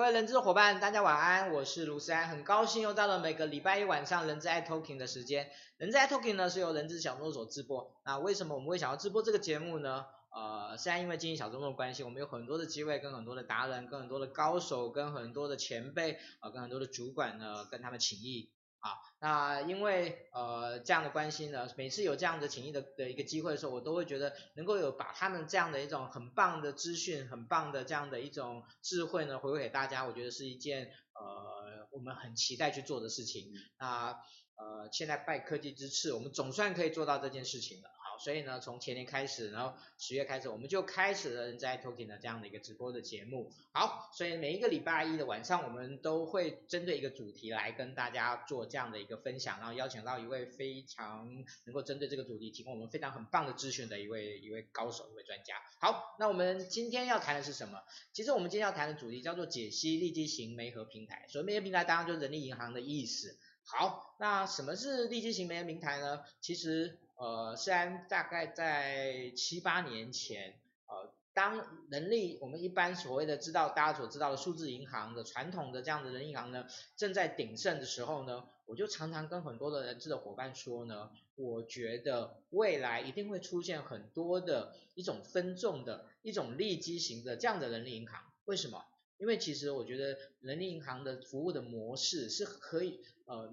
各位人资的伙伴，大家晚安，我是卢思安，很高兴又到了每个礼拜一晚上人资爱 Talking 的时间。人资爱 Talking 呢是由人资小诺所直播。那为什么我们会想要直播这个节目呢？呃，虽然因为经营小众的关系，我们有很多的机会跟很多的达人、跟很多的高手、跟很多的前辈啊、跟很多的主管呢，跟他们请益。啊，那因为呃这样的关系呢，每次有这样的情谊的的一个机会的时候，我都会觉得能够有把他们这样的一种很棒的资讯、很棒的这样的一种智慧呢，回馈给大家，我觉得是一件呃我们很期待去做的事情。那呃现在拜科技之赐，我们总算可以做到这件事情了。所以呢，从前年开始，然后十月开始，我们就开始了人资爱 Talking 的这样的一个直播的节目。好，所以每一个礼拜一的晚上，我们都会针对一个主题来跟大家做这样的一个分享，然后邀请到一位非常能够针对这个主题提供我们非常很棒的资讯的一位一位高手，一位专家。好，那我们今天要谈的是什么？其实我们今天要谈的主题叫做解析利基型媒合平台。所谓媒合平台，当然就是人力银行的意思。好，那什么是利基型媒合平台呢？其实。呃，虽然大概在七八年前，呃，当人力我们一般所谓的知道大家所知道的数字银行的传统的这样的人银行呢，正在鼎盛的时候呢，我就常常跟很多的人资的伙伴说呢，我觉得未来一定会出现很多的一种分众的一种利基型的这样的人力银行。为什么？因为其实我觉得人力银行的服务的模式是可以呃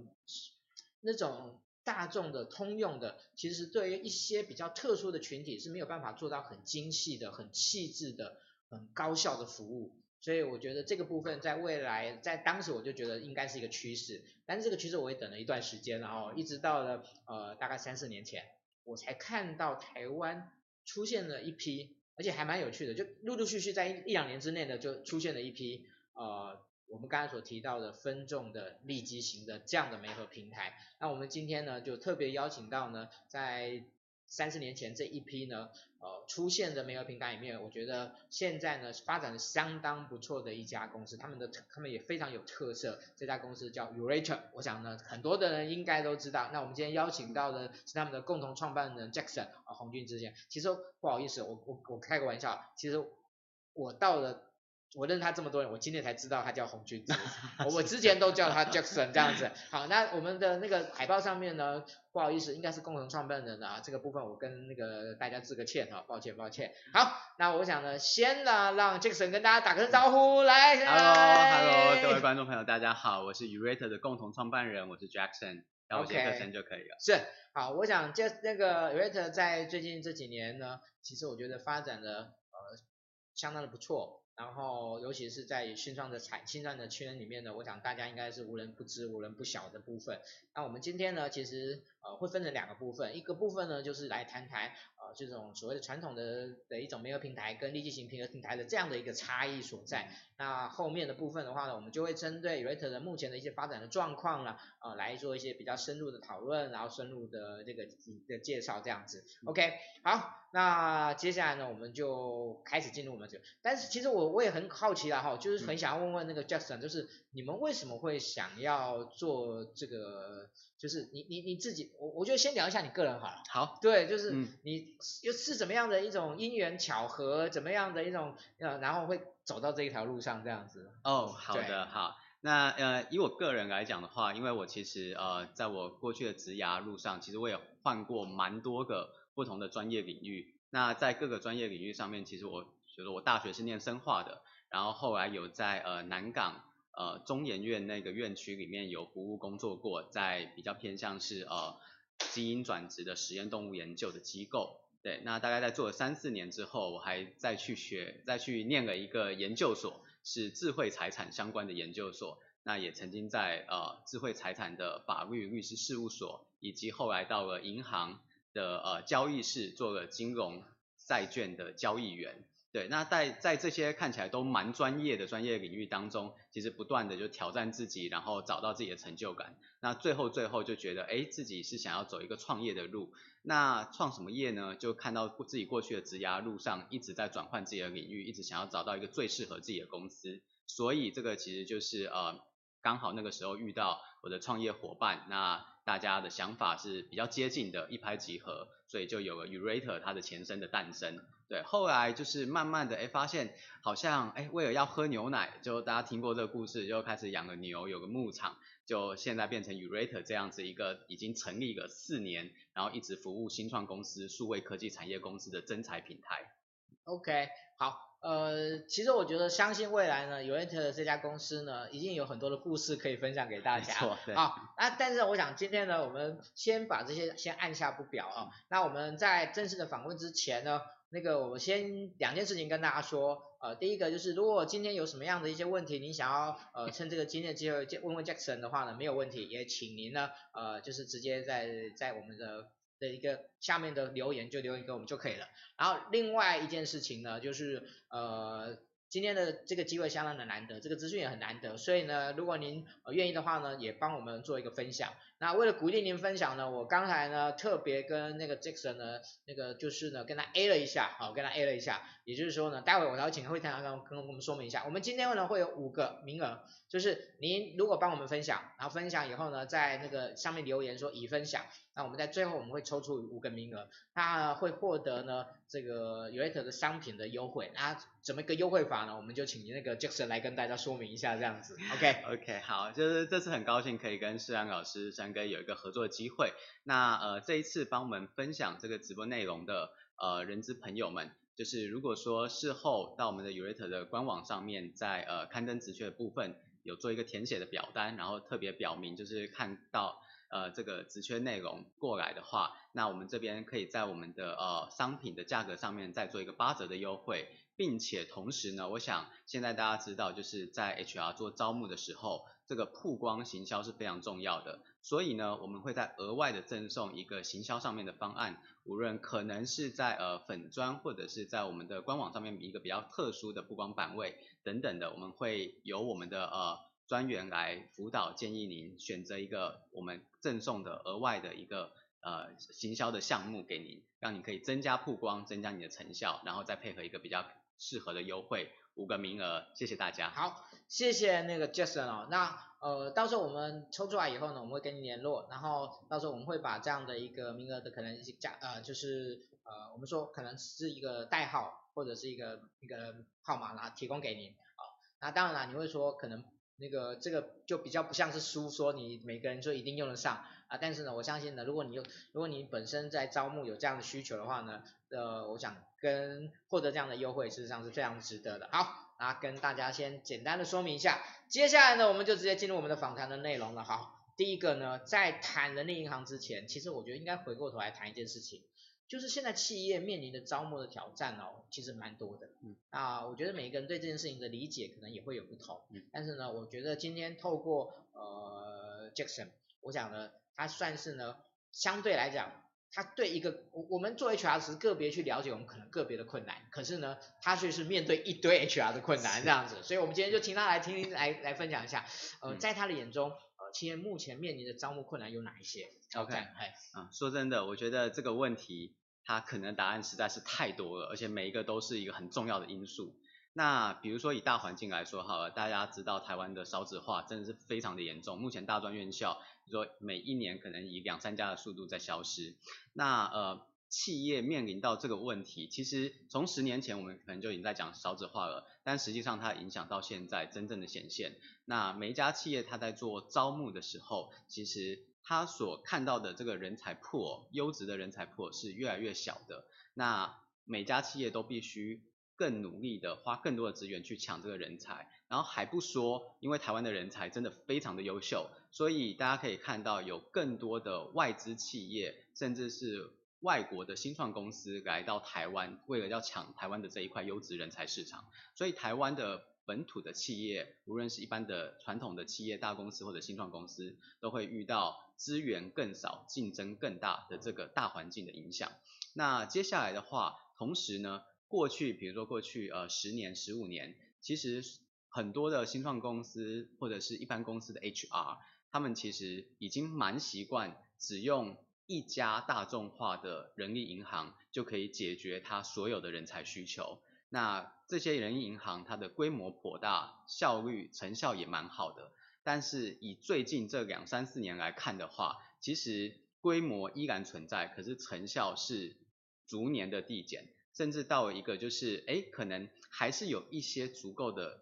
那种。大众的通用的，其实对于一些比较特殊的群体是没有办法做到很精细的、很细致的、很高效的服务。所以我觉得这个部分在未来，在当时我就觉得应该是一个趋势。但是这个趋势我也等了一段时间，然后一直到了呃大概三四年前，我才看到台湾出现了一批，而且还蛮有趣的，就陆陆续续在一两年之内呢，就出现了一批呃。我们刚才所提到的分众的利基型的这样的媒合平台，那我们今天呢就特别邀请到呢，在三十年前这一批呢，呃出现的媒合平台里面，我觉得现在呢发展的相当不错的一家公司，他们的他们也非常有特色，这家公司叫 yourator，我想呢很多的人应该都知道。那我们今天邀请到的是他们的共同创办人 Jackson 啊洪俊之间，其实不好意思，我我我开个玩笑，其实我到了。我认识他这么多年，我今天才知道他叫洪俊之，我之前都叫他 Jackson 这样子。好，那我们的那个海报上面呢，不好意思，应该是共同创办人啊，这个部分我跟那个大家致个歉哈，抱歉抱歉。好，那我想呢，先呢让 Jackson 跟大家打个招呼，来。Hello Hello，各位观众朋友大家好，我是 yourator 的共同创办人，我是 Jackson，叫我杰克森就可以了。Okay, 是，好，我想就那个 yourator 在最近这几年呢，其实我觉得发展的呃相当的不错。然后，尤其是在新创的产新创的圈里面呢，我想大家应该是无人不知、无人不晓的部分。那我们今天呢，其实呃会分成两个部分，一个部分呢就是来谈谈呃这种所谓的传统的的一种媒合平台跟立即型媒合平台的这样的一个差异所在。那后面的部分的话呢，我们就会针对 yourator 的目前的一些发展的状况呢，呃来做一些比较深入的讨论，然后深入的这个的介绍这样子。OK，好。那接下来呢，我们就开始进入我们这个。但是其实我我也很好奇啦哈，就是很想要问问那个 Justin，就是你们为什么会想要做这个？就是你你你自己，我我觉得先聊一下你个人好了。好。对，就是你又是怎么样的一种因缘巧合，怎么样的一种呃，然后会走到这一条路上这样子。哦，好的，好。那呃，以我个人来讲的话，因为我其实呃，在我过去的职涯路上，其实我也换过蛮多个。不同的专业领域，那在各个专业领域上面，其实我觉得我大学是念生化的，然后后来有在呃南港呃中研院那个院区里面有服务工作过，在比较偏向是呃基因转殖的实验动物研究的机构，对，那大概在做了三四年之后，我还再去学，再去念了一个研究所，是智慧财产相关的研究所，那也曾经在呃智慧财产的法律律师事务所，以及后来到了银行。的呃交易室做了金融债券的交易员，对，那在在这些看起来都蛮专业的专业领域当中，其实不断的就挑战自己，然后找到自己的成就感。那最后最后就觉得，哎，自己是想要走一个创业的路。那创什么业呢？就看到自己过去的职涯路上一直在转换自己的领域，一直想要找到一个最适合自己的公司。所以这个其实就是呃刚好那个时候遇到我的创业伙伴，那。大家的想法是比较接近的，一拍即合，所以就有了 Yourator 它的前身的诞生。对，后来就是慢慢的，哎，发现好像，哎，为了要喝牛奶，就大家听过这个故事，就开始养了牛，有个牧场，就现在变成 Yourator 这样子一个已经成立了四年，然后一直服务新创公司、数位科技产业公司的增材平台。OK，好。呃，其实我觉得，相信未来呢，Yourator 这家公司呢，一定有很多的故事可以分享给大家。没错，对。好，那但是我想今天呢，我们先把这些先按下不表啊。那我们在正式的访问之前呢，那个我先两件事情跟大家说。呃，第一个就是，如果今天有什么样的一些问题，您想要呃趁这个今天机会问问 Jackson 的话呢，没有问题，也请您呢呃就是直接在在我们的。的一个下面的留言就留言给我们就可以了。然后另外一件事情呢，就是呃今天的这个机会相当的难得，这个资讯也很难得，所以呢，如果您愿意的话呢，也帮我们做一个分享。那为了鼓励您分享呢，我刚才呢特别跟那个 Jackson 呢，那个就是呢跟他 A 了一下，好，跟他 A 了一下，也就是说呢，待会我要请会谈跟跟我们说明一下，我们今天呢会有五个名额，就是您如果帮我们分享，然后分享以后呢，在那个上面留言说已分享。那我们在最后我们会抽出五个名额，他会获得呢这个 Yourator 的商品的优惠。那怎么一个优惠法呢？我们就请那个 Jackson 来跟大家说明一下这样子。OK OK 好，就是这次很高兴可以跟世安老师三哥有一个合作的机会。那呃这一次帮我们分享这个直播内容的呃人资朋友们，就是如果说事后到我们的 Yourator 的官网上面，在呃刊登职缺的部分有做一个填写的表单，然后特别表明就是看到。呃，这个职缺内容过来的话，那我们这边可以在我们的呃商品的价格上面再做一个八折的优惠，并且同时呢，我想现在大家知道，就是在 HR 做招募的时候，这个曝光行销是非常重要的，所以呢，我们会再额外的赠送一个行销上面的方案，无论可能是在呃粉砖或者是在我们的官网上面一个比较特殊的曝光版位等等的，我们会有我们的呃。专员来辅导，建议您选择一个我们赠送的额外的一个呃行销的项目给您，让你可以增加曝光，增加你的成效，然后再配合一个比较适合的优惠，五个名额，谢谢大家。好，谢谢那个 Jason 哦，那呃到时候我们抽出来以后呢，我们会跟你联络，然后到时候我们会把这样的一个名额的可能性价呃就是呃我们说可能是一个代号或者是一个一个号码啦提供给您啊，那当然啦，你会说可能。那个这个就比较不像是书说你每个人就一定用得上啊，但是呢，我相信呢，如果你有，如果你本身在招募有这样的需求的话呢，呃，我想跟获得这样的优惠，事实上是非常值得的。好，那跟大家先简单的说明一下，接下来呢，我们就直接进入我们的访谈的内容了。好，第一个呢，在谈人力银行之前，其实我觉得应该回过头来谈一件事情。就是现在企业面临的招募的挑战哦，其实蛮多的。嗯，啊，我觉得每一个人对这件事情的理解可能也会有不同。嗯，但是呢，我觉得今天透过呃 Jackson，我想呢，他算是呢，相对来讲，他对一个我我们做 HR 时个别去了解我们可能个别的困难，可是呢，他却是面对一堆 HR 的困难这样子。所以我们今天就请他来听听来来分享一下，呃，在他的眼中，呃，企业目前面临的招募困难有哪一些？OK，哎，啊，说真的，我觉得这个问题，它可能答案实在是太多了，而且每一个都是一个很重要的因素。那比如说以大环境来说好了，大家知道台湾的少子化真的是非常的严重，目前大专院校，比如说每一年可能以两三家的速度在消失。那呃，企业面临到这个问题，其实从十年前我们可能就已经在讲少子化了，但实际上它影响到现在真正的显现。那每一家企业它在做招募的时候，其实它所看到的这个人才破优质的人才破是越来越小的。那每家企业都必须更努力的花更多的资源去抢这个人才，然后还不说，因为台湾的人才真的非常的优秀，所以大家可以看到有更多的外资企业，甚至是外国的新创公司来到台湾，为了要抢台湾的这一块优质人才市场，所以台湾的。本土的企业，无论是一般的传统的企业、大公司或者新创公司，都会遇到资源更少、竞争更大的这个大环境的影响。那接下来的话，同时呢，过去比如说过去呃十年、十五年，其实很多的新创公司或者是一般公司的 HR，他们其实已经蛮习惯只用一家大众化的人力银行就可以解决他所有的人才需求。那这些人力银行，它的规模颇大，效率成效也蛮好的。但是以最近这两三四年来看的话，其实规模依然存在，可是成效是逐年的递减，甚至到一个就是，哎，可能还是有一些足够的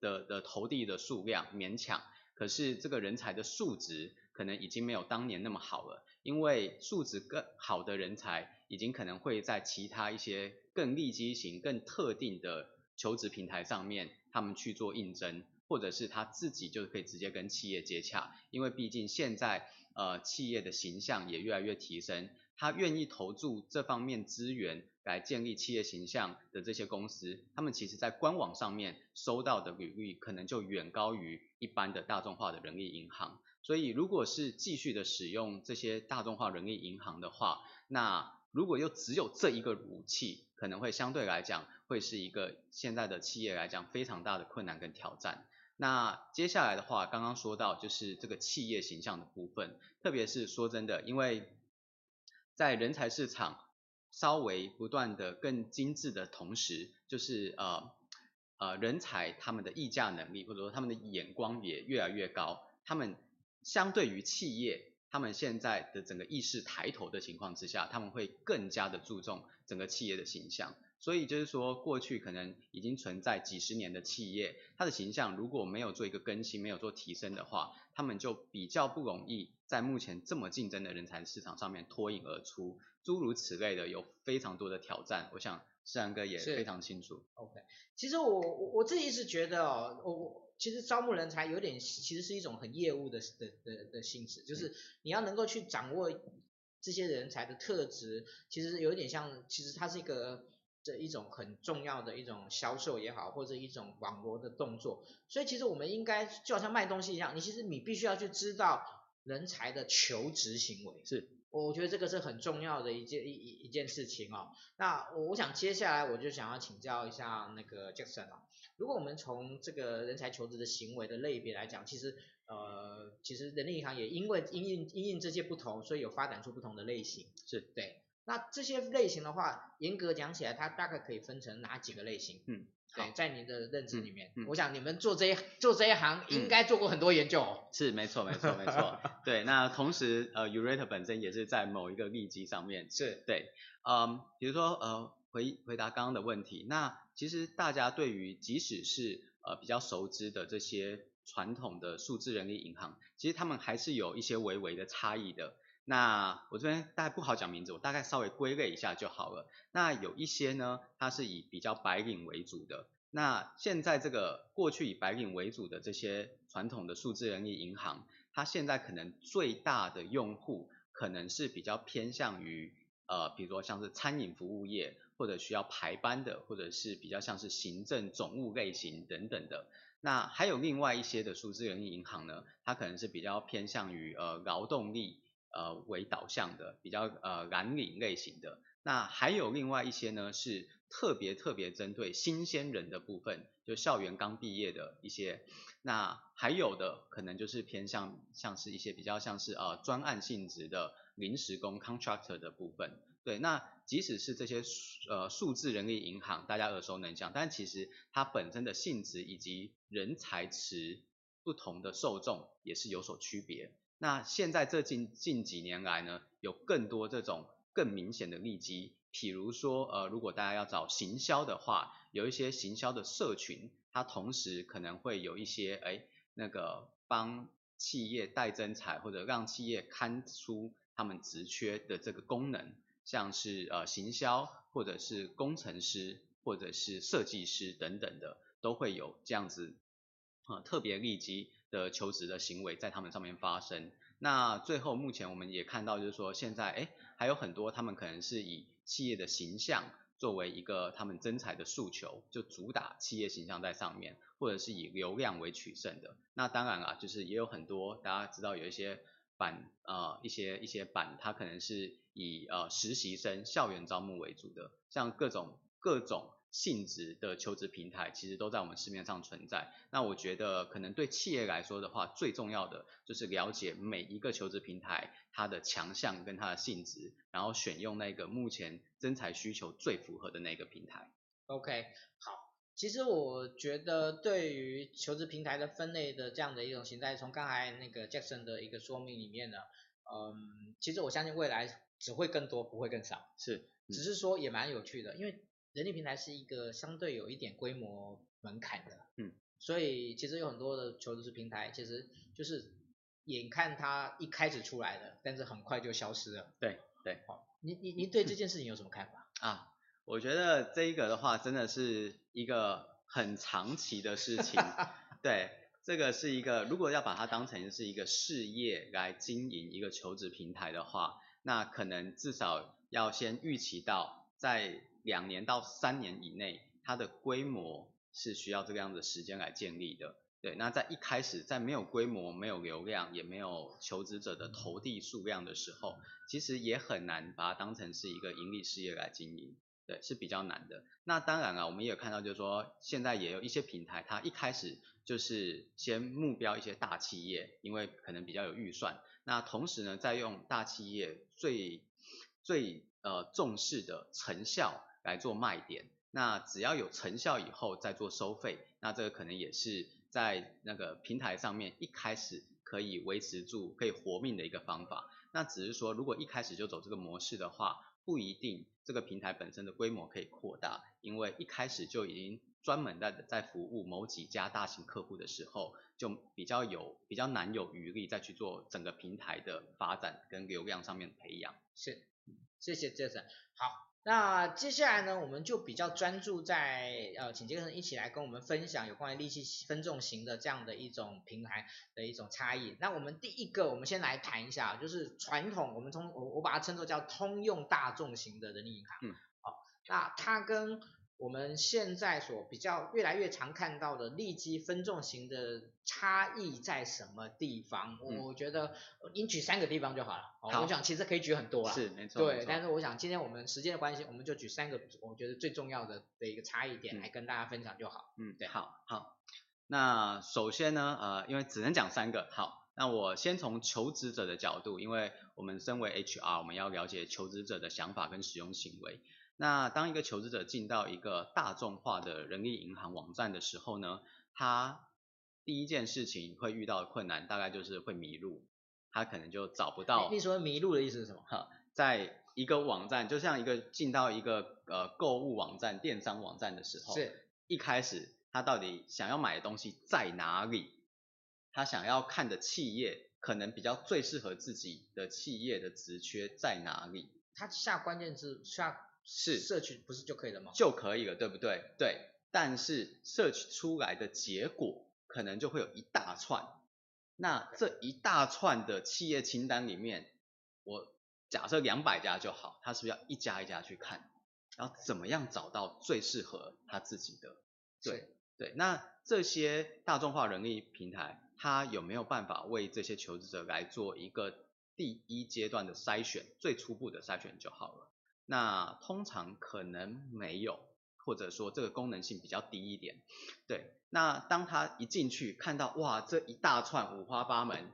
的的投递的数量勉强，可是这个人才的素质可能已经没有当年那么好了，因为素质更好的人才已经可能会在其他一些更利基型、更特定的求职平台上面，他们去做应征。或者是他自己就可以直接跟企业接洽，因为毕竟现在呃企业的形象也越来越提升，他愿意投注这方面资源来建立企业形象的这些公司，他们其实在官网上面收到的履历可能就远高于一般的大众化的人力银行，所以如果是继续的使用这些大众化人力银行的话，那如果又只有这一个武器，可能会相对来讲会是一个现在的企业来讲非常大的困难跟挑战。那接下来的话，刚刚说到就是这个企业形象的部分，特别是说真的，因为在人才市场稍微不断的更精致的同时，就是呃呃人才他们的议价能力或者说他们的眼光也越来越高，他们相对于企业，他们现在的整个意识抬头的情况之下，他们会更加的注重整个企业的形象。所以就是说，过去可能已经存在几十年的企业，它的形象如果没有做一个更新，没有做提升的话，他们就比较不容易在目前这么竞争的人才市场上面脱颖而出。诸如此类的，有非常多的挑战。我想世安哥也非常清楚。OK，其实我我我自己是觉得哦，我我其实招募人才有点，其实是一种很业务的的的的性质，就是你要能够去掌握这些人才的特质，其实有点像，其实它是一个。这一种很重要的一种销售也好，或者一种网罗的动作，所以其实我们应该就好像卖东西一样，你其实你必须要去知道人才的求职行为，是，我觉得这个是很重要的一件一一一件事情哦。那我我想接下来我就想要请教一下那个 Jackson 哦，如果我们从这个人才求职的行为的类别来讲，其实呃其实人力银行也因为因应因应这些不同，所以有发展出不同的类型，是对。那这些类型的话，严格讲起来，它大概可以分成哪几个类型？嗯，对，在您的认知里面，嗯嗯、我想你们做这一做这一行，应该做过很多研究、哦。是，没错，没错，没错。对，那同时，呃，yourator 本身也是在某一个利基上面。是，对，嗯，比如说，呃，回回答刚刚的问题，那其实大家对于即使是呃比较熟知的这些传统的数字人力银行，其实他们还是有一些微微的差异的。那我这边大概不好讲名字，我大概稍微归类一下就好了。那有一些呢，它是以比较白领为主的。那现在这个过去以白领为主的这些传统的数字人力银行，它现在可能最大的用户可能是比较偏向于呃，比如说像是餐饮服务业，或者需要排班的，或者是比较像是行政总务类型等等的。那还有另外一些的数字人力银行呢，它可能是比较偏向于呃劳动力。呃，为导向的比较呃蓝领类型的，那还有另外一些呢，是特别特别针对新鲜人的部分，就校园刚毕业的一些，那还有的可能就是偏向像是一些比较像是呃专案性质的临时工 contractor 的部分，对，那即使是这些呃数字人力银行，大家耳熟能详，但其实它本身的性质以及人才池不同的受众也是有所区别。那现在这近近几年来呢，有更多这种更明显的利基，譬如说，呃，如果大家要找行销的话，有一些行销的社群，它同时可能会有一些，哎，那个帮企业代征才或者让企业看出他们职缺的这个功能，像是呃行销或者是工程师或者是设计师等等的，都会有这样子、呃、特别利基。的求职的行为在他们上面发生。那最后目前我们也看到，就是说现在哎还有很多他们可能是以企业的形象作为一个他们征才的诉求，就主打企业形象在上面，或者是以流量为取胜的。那当然啊，就是也有很多大家知道有一些板呃一些一些板，它可能是以呃实习生校园招募为主的，像各种各种。性质的求职平台其实都在我们市面上存在。那我觉得可能对企业来说的话，最重要的就是了解每一个求职平台它的强项跟它的性质，然后选用那个目前征才需求最符合的那个平台。OK，好。其实我觉得对于求职平台的分类的这样的一种形态，从刚才那个 Jackson 的一个说明里面呢，嗯，其实我相信未来只会更多，不会更少。是，嗯、只是说也蛮有趣的，因为人力平台是一个相对有一点规模门槛的。嗯。所以其实有很多的求职平台，其实就是眼看它一开始出来的，但是很快就消失了。对对。好，你你你对这件事情有什么看法？嗯、啊，我觉得这一个的话，真的是一个很长期的事情。对。这个是一个，如果要把它当成是一个事业来经营一个求职平台的话，那可能至少要先预期到在两年到三年以内，它的规模是需要这个样的时间来建立的。对，那在一开始在没有规模、没有流量、也没有求职者的投递数量的时候，其实也很难把它当成是一个盈利事业来经营。对，是比较难的。那当然啊，我们也有看到，就是说现在也有一些平台，它一开始就是先目标一些大企业，因为可能比较有预算。那同时呢，再用大企业最最呃重视的成效来做卖点。那只要有成效以后再做收费，那这个可能也是在那个平台上面一开始可以维持住、可以活命的一个方法。那只是说，如果一开始就走这个模式的话，不一定这个平台本身的规模可以扩大，因为一开始就已经专门在在服务某几家大型客户的时候，就比较有比较难有余力再去做整个平台的发展跟流量上面的培养。是，谢谢杰森。好。那接下来呢，我们就比较专注在呃，请杰森一起来跟我们分享有关于利息分众型的这样的一种平台的一种差异。那我们第一个，我们先来谈一下，就是传统我们通我我把它称作叫通用大众型的人力银行。嗯。好，那它跟我们现在所比较越来越常看到的利基分众型的差异在什么地方？嗯、我觉得你举三个地方就好了。好，我想其实可以举很多啊。是，没错。对，但是我想今天我们时间的关系，我们就举三个我觉得最重要的的一个差异点来跟大家分享就好。嗯，对，好，好。那首先呢，呃，因为只能讲三个，好，那我先从求职者的角度，因为我们身为 HR，我们要了解求职者的想法跟使用行为。那当一个求职者进到一个大众化的人力银行网站的时候呢，他第一件事情会遇到的困难大概就是会迷路，他可能就找不到。你说迷路的意思是什么？哈，在一个网站，就像一个进到一个呃购物网站、电商网站的时候，是一开始他到底想要买的东西在哪里？他想要看的企业可能比较最适合自己的企业的职缺在哪里？他下关键字下。是 search 不是就可以了吗？就可以了，对不对？对，但是 search 出来的结果可能就会有一大串，那这一大串的企业清单里面，我假设两百家就好，他是不是要一家一家去看，然后怎么样找到最适合他自己的？对对，那这些大众化人力平台，它有没有办法为这些求职者来做一个第一阶段的筛选，最初步的筛选就好了？那通常可能没有，或者说这个功能性比较低一点。对，那当他一进去看到哇，这一大串五花八门，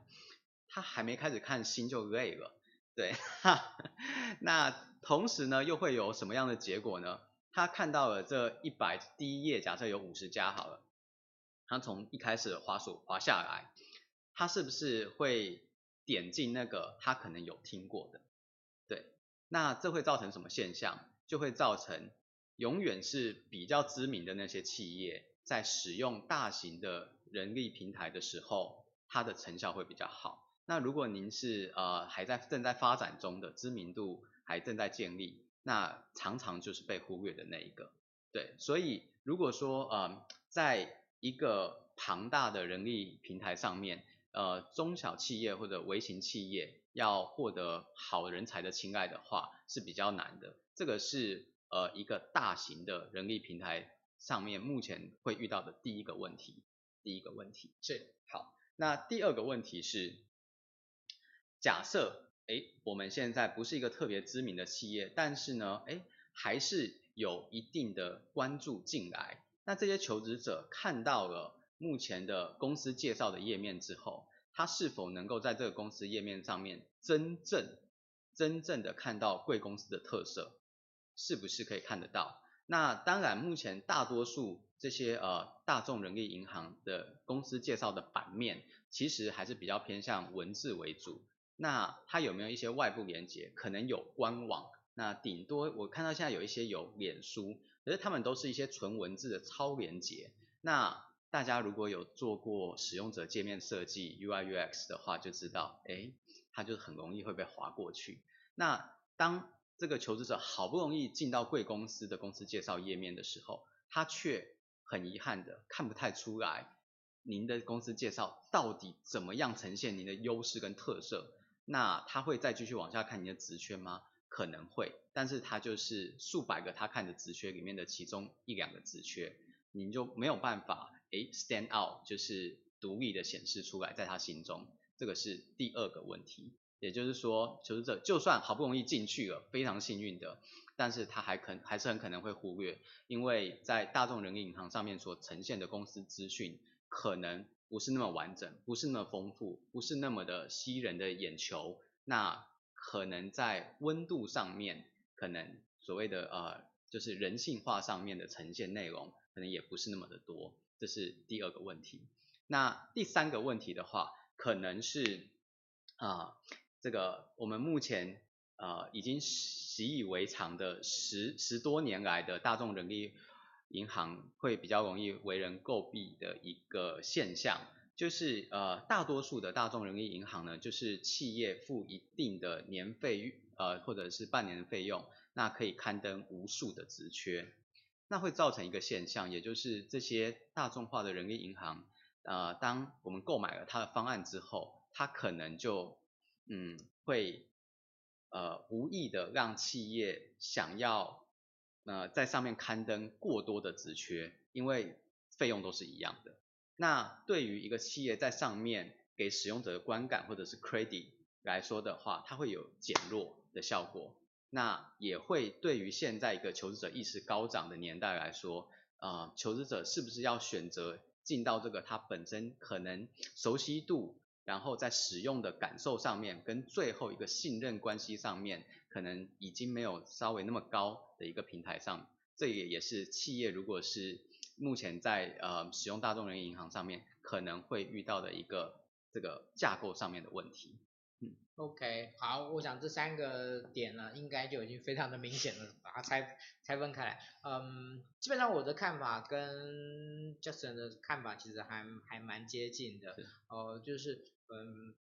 他还没开始看心就累了。对，哈，那同时呢，又会有什么样的结果呢？他看到了这一百第一页，假设有五十家好了，他从一开始滑鼠滑下来，他是不是会点进那个他可能有听过的？那这会造成什么现象？就会造成永远是比较知名的那些企业，在使用大型的人力平台的时候，它的成效会比较好。那如果您是呃还在正在发展中的，知名度还正在建立，那常常就是被忽略的那一个。对，所以如果说呃在一个庞大的人力平台上面，呃中小企业或者微型企业。要获得好人才的青睐的话是比较难的，这个是呃一个大型的人力平台上面目前会遇到的第一个问题。第一个问题是好，那第二个问题是，假设哎我们现在不是一个特别知名的企业，但是呢哎还是有一定的关注进来，那这些求职者看到了目前的公司介绍的页面之后。他是否能够在这个公司页面上面真正、真正的看到贵公司的特色，是不是可以看得到？那当然，目前大多数这些呃大众人力银行的公司介绍的版面，其实还是比较偏向文字为主。那它有没有一些外部连接？可能有官网，那顶多我看到现在有一些有脸书，可是他们都是一些纯文字的超连接。那大家如果有做过使用者界面设计 UI UX 的话，就知道，哎，它就很容易会被滑过去。那当这个求职者好不容易进到贵公司的公司介绍页面的时候，他却很遗憾的看不太出来您的公司介绍到底怎么样呈现您的优势跟特色。那他会再继续往下看您的职缺吗？可能会，但是他就是数百个他看的职缺里面的其中一两个职缺，您就没有办法诶 stand out，就是独立的显示出来在他心中。这个是第二个问题。也就是说，求职者就算好不容易进去了，非常幸运的，但是他还可还是很可能会忽略，因为在大众人力银行上面所呈现的公司资讯，可能不是那么完整，不是那么丰富，不是那么的吸人的眼球，那可能在温度上面，可能所谓的呃，就是人性化上面的呈现内容，可能也不是那么的多，这是第二个问题。那第三个问题的话，可能是啊。这个我们目前呃已经习以为常的十十多年来的大众人力银行会比较容易为人诟病的一个现象，就是呃大多数的大众人力银行呢，就是企业付一定的年费呃或者是半年的费用，那可以刊登无数的职缺，那会造成一个现象，也就是这些大众化的人力银行，呃当我们购买了它的方案之后，它可能就嗯，会呃无意的让企业想要呃在上面刊登过多的职缺，因为费用都是一样的。那对于一个企业在上面给使用者的观感或者是 credit 来说的话，它会有减弱的效果。那也会对于现在一个求职者意识高涨的年代来说，呃，求职者是不是要选择进到这个他本身可能熟悉度，然后在使用的感受上面，跟最后一个信任关系上面，可能已经没有稍微那么高的一个平台上，这也也是企业如果是目前在呃使用大众人银行上面可能会遇到的一个这个架构上面的问题。嗯，OK，好，我想这三个点呢，应该就已经非常的明显了，把它拆拆分开来。嗯，基本上我的看法跟 Justin 的看法其实还还蛮接近的。哦、呃，就是嗯，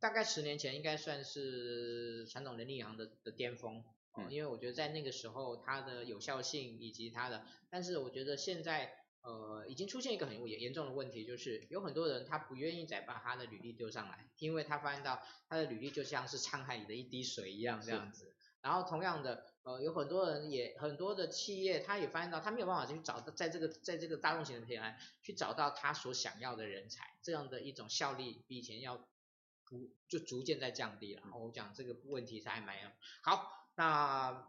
大概十年前应该算是传统人力银行的的巅峰。嗯，因为我觉得在那个时候它的有效性以及它的，但是我觉得现在。呃，已经出现一个很严严重的问题，就是有很多人他不愿意再把他的履历丢上来，因为他发现到他的履历就像是沧海里的一滴水一样这样子。然后同样的，呃，有很多人也很多的企业，他也发现到他没有办法去找到在这个在这个大众型的平台去找到他所想要的人才，这样的一种效率比以前要不就逐渐在降低了。然后我讲这个问题是还蛮好，那。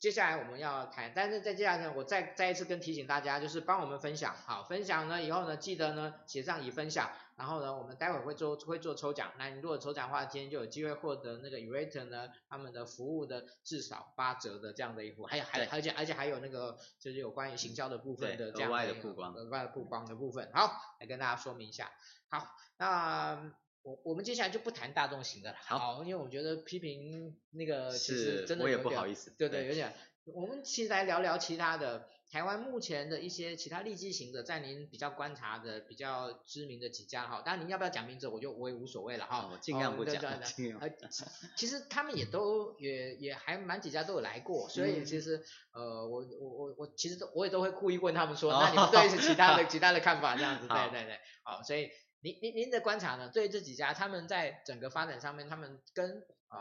接下来我们要谈，但是在接下来呢，我再再一次跟提醒大家，就是帮我们分享，好，分享呢以后呢，记得呢写上已分享，然后呢，我们待会儿会做会做抽奖，那你如果抽奖的话，今天就有机会获得那个 Yourator 呢他们的服务的至少八折的这样的一幅，还有还而且而且还有那个就是有关于行销的部分的这样的额外的曝光，额外的曝光的部分，好，来跟大家说明一下，好，那。我我们接下来就不谈大众型的了，好，因为我觉得批评那个其实真的有点，我也不好意思，对对，有点。我们其实来聊聊其他的，台湾目前的一些其他利基型的，在您比较观察的比较知名的几家哈，当然您要不要讲名字，我就我也无所谓了哈，我尽量不讲，尽量。其实他们也都也也还蛮几家都有来过，所以其实呃我我我我其实都我也都会故意问他们说，那你们对其他的 其他的看法这样子，对对对，好，所以。您您您的观察呢？对这几家，他们在整个发展上面，他们跟呃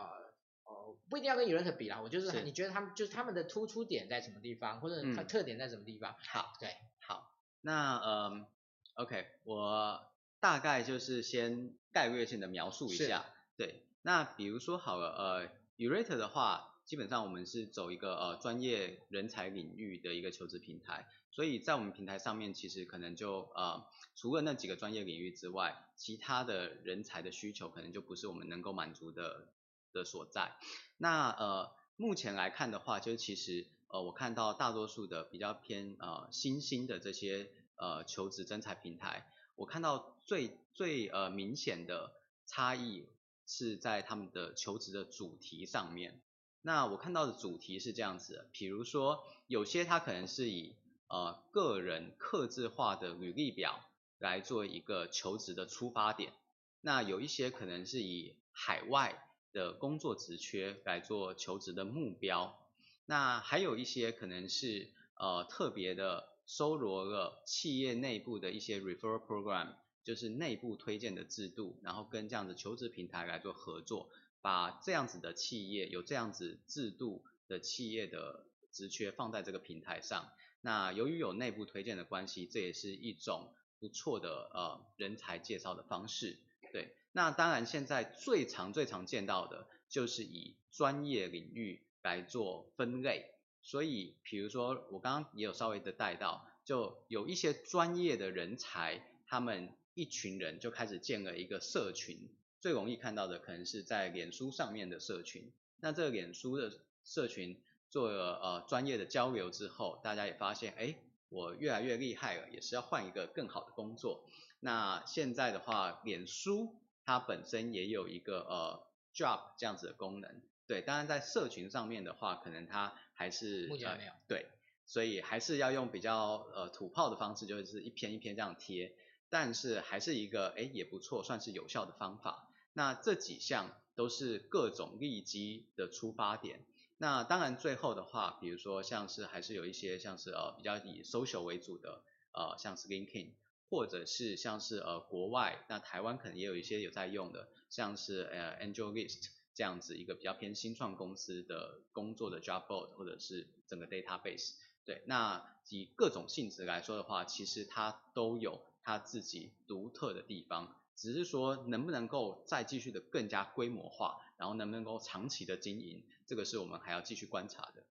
呃不一定要跟 Yourator 比啦，我就是，是你觉得他们就是他们的突出点在什么地方，或者它特点在什么地方？嗯、好，对，好，那呃，OK，我大概就是先概略性的描述一下，对，那比如说好了，呃，Yourator 的话，基本上我们是走一个呃专业人才领域的一个求职平台。所以在我们平台上面，其实可能就呃，除了那几个专业领域之外，其他的人才的需求可能就不是我们能够满足的的所在。那呃，目前来看的话，就其实呃，我看到大多数的比较偏呃新兴的这些呃求职征才平台，我看到最最呃明显的差异是在他们的求职的主题上面。那我看到的主题是这样子的，比如说有些他可能是以呃个人客制化的履历表来做一个求职的出发点，那有一些可能是以海外的工作职缺来做求职的目标，那还有一些可能是呃特别的搜罗了企业内部的一些 referral program，就是内部推荐的制度，然后跟这样子求职平台来做合作。把这样子的企业有这样子制度的企业的职缺放在这个平台上，那由于有内部推荐的关系，这也是一种不错的呃人才介绍的方式。对，那当然现在最常最常见到的就是以专业领域来做分类，所以比如说我刚刚也有稍微的带到，就有一些专业的人才，他们一群人就开始建了一个社群。最容易看到的可能是在脸书上面的社群，那这个脸书的社群做了呃专业的交流之后，大家也发现，哎，我越来越厉害了，也是要换一个更好的工作。那现在的话，脸书它本身也有一个呃 job 这样子的功能，对，当然在社群上面的话，可能它还是目前还没有，呃，对，所以还是要用比较呃土炮的方式，就是一篇一篇这样贴。但是还是一个哎也不错，算是有效的方法。那这几项都是各种利基的出发点。那当然最后的话，比如说像是还是有一些像是呃比较以 social 为主的呃像是 LinkedIn，或者是像是呃国外，那台湾可能也有一些有在用的，像是呃 AngelList 这样子一个比较偏新创公司的工作的 job board，或者是整个 database。对，那以各种性质来说的话，其实它都有。它自己独特的地方，只是说能不能够再继续的更加规模化，然后能不能够长期的经营，这个是我们还要继续观察的。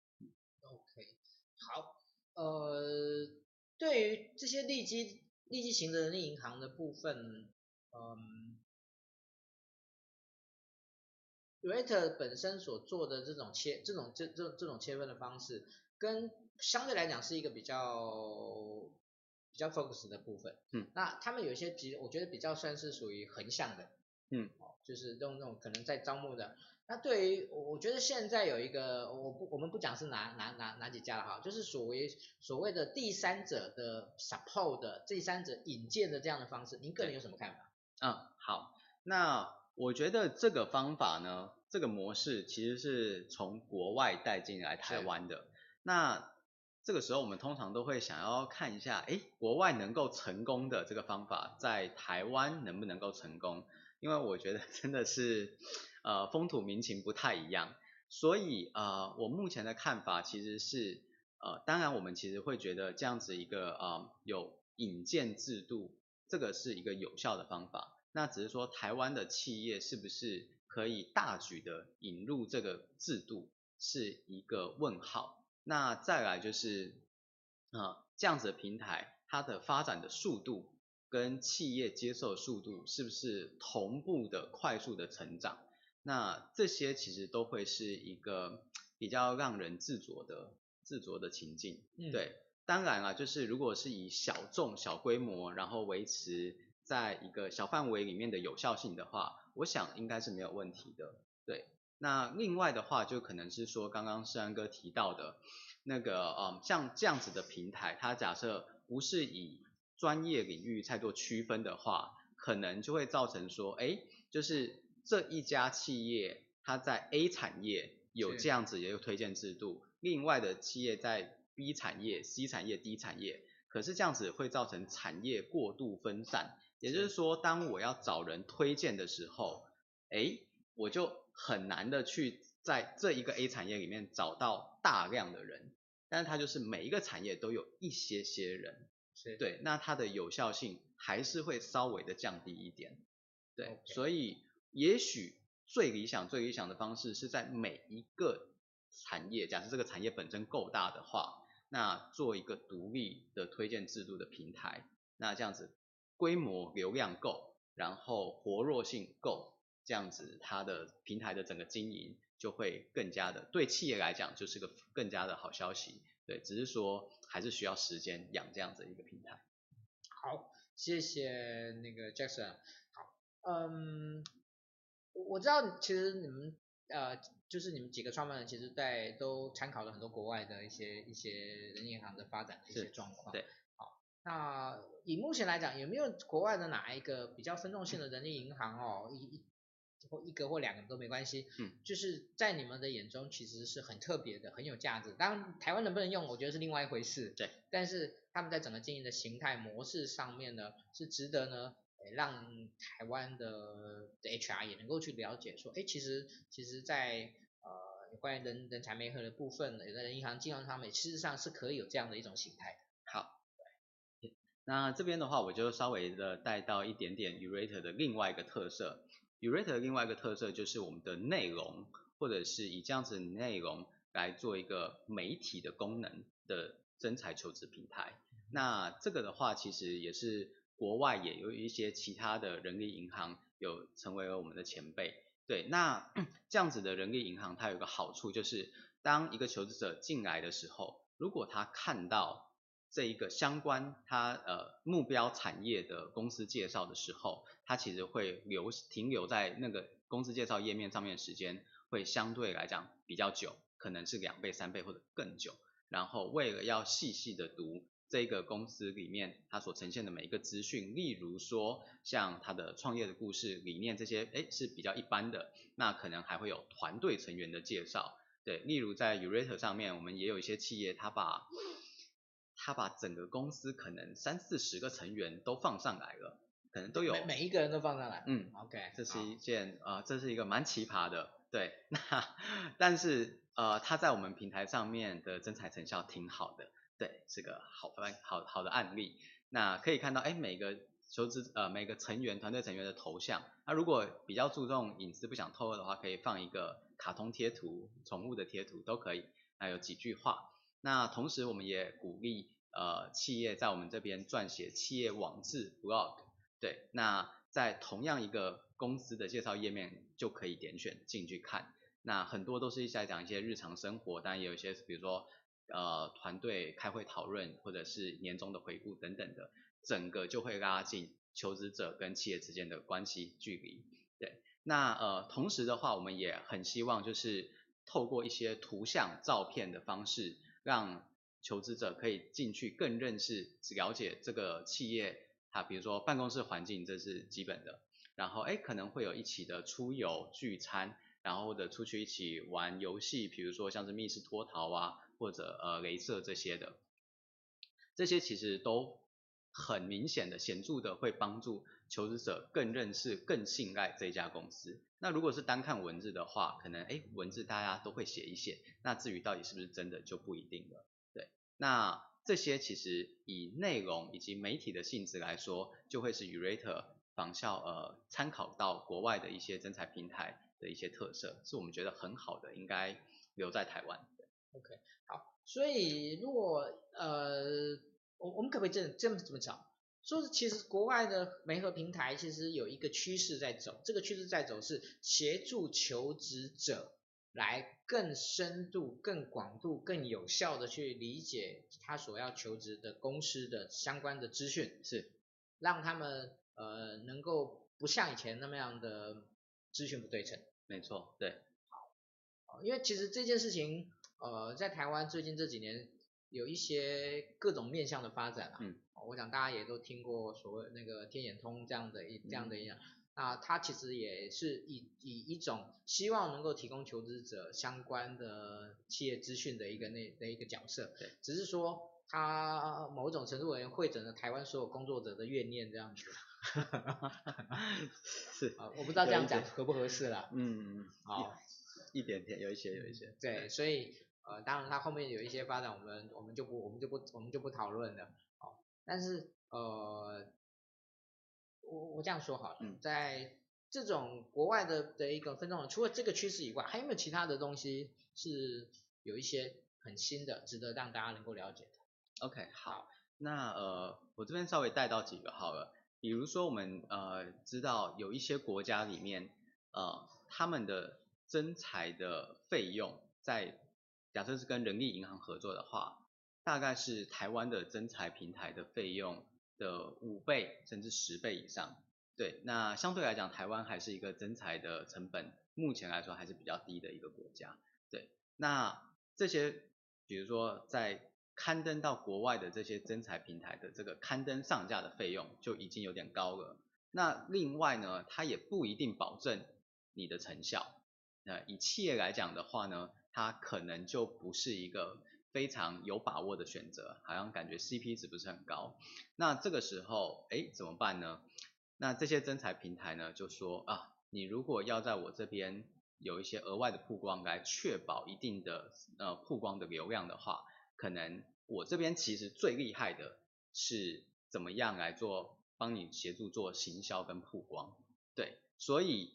OK，好，呃，对于这些利基利基型的人力银行的部分，嗯，Yoast 本身所做的这种切这种这这这种切分的方式，跟相对来讲是一个比较。比较 focus 的部分，嗯，那他们有一些比，我觉得比较算是属于横向的，嗯，哦，就是用那种可能在招募的。那对于我觉得现在有一个，我不我们不讲是哪哪哪哪几家了哈，就是所谓所谓的第三者的 support 的第三者引荐的这样的方式，您个人有什么看法？嗯，好，那我觉得这个方法呢，这个模式其实是从国外带进来台湾的，那。这个时候我们通常都会想要看一下，哎，国外能够成功的这个方法，在台湾能不能够成功？因为我觉得真的是，呃，风土民情不太一样，所以呃，我目前的看法其实是，呃，当然我们其实会觉得这样子一个呃有引荐制度，这个是一个有效的方法。那只是说台湾的企业是不是可以大举的引入这个制度，是一个问号。那再来就是，啊，这样子的平台，它的发展的速度跟企业接受的速度是不是同步的快速的成长？那这些其实都会是一个比较让人自酌的自酌的情境。嗯，对，当然了，就是如果是以小众小规模，然后维持在一个小范围里面的有效性的话，我想应该是没有问题的。对。那另外的话，就可能是说，刚刚世安哥提到的，那个，嗯，像这样子的平台，它假设不是以专业领域在做区分的话，可能就会造成说，哎，就是这一家企业，它在 A 产业有这样子一个推荐制度，另外的企业在 B 产业、C 产业、D 产业，可是这样子会造成产业过度分散，也就是说，当我要找人推荐的时候，哎，我就很难的去在这一个 A 产业里面找到大量的人，但是它就是每一个产业都有一些些人，是对，那它的有效性还是会稍微的降低一点，对，Okay. 所以也许最理想最理想的方式是在每一个产业，假设这个产业本身够大的话，那做一个独立的推荐制度的平台，那这样子规模流量够，然后活络性够。这样子，它的平台的整个经营就会更加的，对企业来讲就是个更加的好消息。对，只是说还是需要时间养这样子一个平台。好，谢谢那个 Jackson。好，嗯，我我知道，其实你们呃，就是你们几个创办人，其实在都参考了很多国外的一些一些人力银行的发展的一些状况。对。好，那以目前来讲，有没有国外的哪一个比较分众性的人力银行哦？一一或一个或两个都没关系。嗯。就是在你们的眼中，其实是很特别的，很有价值。当然，台湾能不能用，我觉得是另外一回事。对。但是他们在整个经营的形态模式上面呢，是值得呢。让台湾的的 HR 也能够去了解，说，哎，其实，其实在呃关于人人才媒合的部分，有的人银行金融上面，事实上是可以有这样的一种形态。好，那这边的话，我就稍微的带到一点点 yourator 的另外一个特色。的另外一个特色就是我们的内容，或者是以这样子的内容来做一个媒体的功能的真才求职平台。那这个的话，其实也是。国外也有一些其他的人力银行有成为了我们的前辈，对，那 这样子的人力银行它有个好处就是，当一个求职者进来的时候，如果他看到这一个相关它呃目标产业的公司介绍的时候，它其实会留停留在那个公司介绍页面上面的时间会相对来讲比较久，可能是两倍、三倍或者更久，然后为了要细细的读。这个公司里面，它所呈现的每一个资讯，例如说像它的创业的故事、理念这些，哎，是比较一般的。那可能还会有团队成员的介绍，对，例如在 Urate 上面，我们也有一些企业，它把它把整个公司可能三四十个成员都放上来了，可能都有每，每一个人都放上来，嗯，OK，这是一件啊、呃，这是一个蛮奇葩的，对，那但是呃，他在我们平台上面的征才成效挺好的。对，是个好的好好的案例。那可以看到，哎，每个求职呃每个成员团队成员的头像，那如果比较注重隐私不想透露的话，可以放一个卡通贴图、宠物的贴图都可以。那有几句话。那同时我们也鼓励呃企业在我们这边撰写企业网志 blog。对，那在同样一个公司的介绍页面就可以点选进去看。那很多都是在讲一些日常生活，当然也有一些比如说。呃，团队开会讨论，或者是年终的回顾等等的，整个就会拉近求职者跟企业之间的关系距离。对，那呃，同时的话，我们也很希望就是透过一些图像、照片的方式，让求职者可以进去更认识、了解这个企业。它比如说办公室环境，这是基本的。然后，哎，可能会有一起的出游聚餐，然后或者出去一起玩游戏，比如说像是密室脱逃啊。或者呃，雷射这些的，这些其实都很明显的、显著的会帮助求职者更认识、更信赖这家公司。那如果是单看文字的话，可能哎，文字大家都会写一写，那至于到底是不是真的就不一定了。对，那这些其实以内容以及媒体的性质来说，就会是 yourator 仿效呃参考到国外的一些征才平台的一些特色，是我们觉得很好的，应该留在台湾。OK，好，所以如果呃，我我们可不可以这这么这么讲？说其实国外的媒合平台其实有一个趋势在走，这个趋势在走是协助求职者来更深度、更广度、更有效的去理解他所要求职的公司的相关的资讯，是让他们呃能够不像以前那么样的资讯不对称。没错，对，好，因为其实这件事情。呃，在台湾最近这几年有一些各种面向的发展啊，嗯，我想大家也都听过所谓那个天眼通这样的一这样的一样，嗯、那它其实也是以以一种希望能够提供求职者相关的企业资讯的一个那的一个角色，对，只是说它某种程度而言会整了台湾所有工作者的怨念这样子，是啊，我不知道这样讲合不合适啦，嗯嗯，好，一点点有一些有一些，对，所以。呃，当然，它后面有一些发展，我们我们就不我们就不我们就不讨论了。哦，但是呃，我我这样说好了，嗯，在这种国外的的一个分众，除了这个趋势以外，还有没有其他的东西是有一些很新的，值得让大家能够了解的？OK，好，那呃，我这边稍微带到几个好了，比如说我们呃知道有一些国家里面呃他们的征才的费用在假设是跟人力银行合作的话，大概是台湾的增材平台的费用的五倍甚至十倍以上。对，那相对来讲，台湾还是一个增材的成本，目前来说还是比较低的一个国家。对，那这些比如说在刊登到国外的这些增材平台的这个刊登上架的费用就已经有点高了。那另外呢，它也不一定保证你的成效。那以企业来讲的话呢，它可能就不是一个非常有把握的选择，好像感觉 CP 值不是很高。那这个时候，哎，怎么办呢？那这些征才平台呢，就说啊，你如果要在我这边有一些额外的曝光，来确保一定的呃曝光的流量的话，可能我这边其实最厉害的是怎么样来做，帮你协助做行销跟曝光，对，所以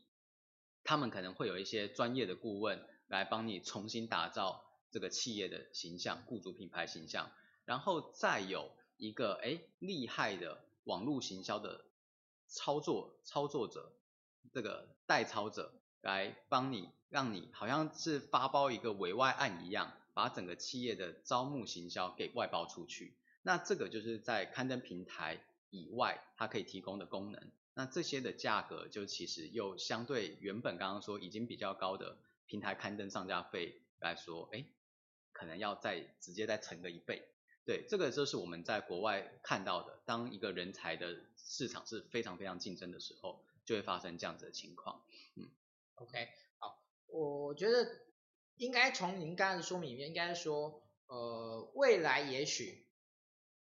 他们可能会有一些专业的顾问来帮你重新打造这个企业的形象、雇主品牌形象，然后再有一个哎厉害的网络行销的。操作操作者，这个代操者来帮你，让你好像是发包一个委外案一样，把整个企业的招募行销给外包出去。那这个就是在刊登平台以外，它可以提供的功能。那这些的价格就其实又相对原本刚刚说已经比较高的平台刊登上架费来说，哎，可能要再直接再乘个一倍。对，这个就是我们在国外看到的，当一个人才的市场是非常非常竞争的时候，就会发生这样子的情况。嗯，OK，好，我觉得应该从您刚才的说明里面，应该说，呃，未来也许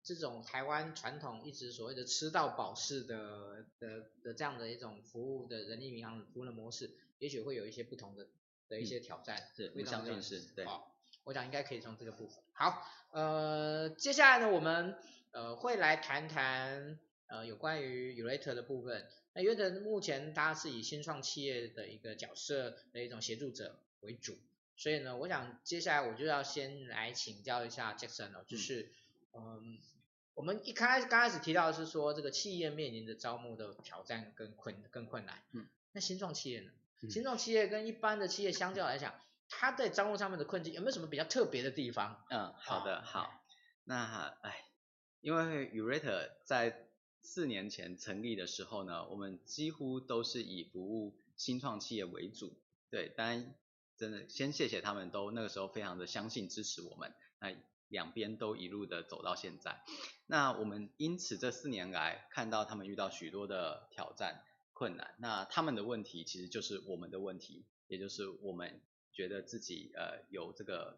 这种台湾传统一直所谓的吃到饱式的的的这样的一种服务的人力银行服务的模式，也许会有一些不同的的一些挑战。嗯、是，我相信是，对。好，我想应该可以从这个部分。好，呃，接下来呢，我们呃会来谈谈呃有关于 yourator 的部分。那 yourator 目前它是以新创企业的一个角色的一种协助者为主，所以呢，我想接下来我就要先来请教一下 Jackson 了，就是嗯、呃，我们一开始刚开始提到的是说这个企业面临的招募的挑战跟困更困难，嗯，那新创企业呢？新创企业跟一般的企业相较来讲。他在招募上面的困境有没有什么比较特别的地方？嗯，好的，好。好那哎，因为 yourator 在四年前成立的时候呢，我们几乎都是以服务新创企业为主。对，当然真的先谢谢他们都那个时候非常的相信支持我们，那两边都一路的走到现在。那我们因此这四年来看到他们遇到许多的挑战困难，那他们的问题其实就是我们的问题，也就是我们。觉得自己呃有这个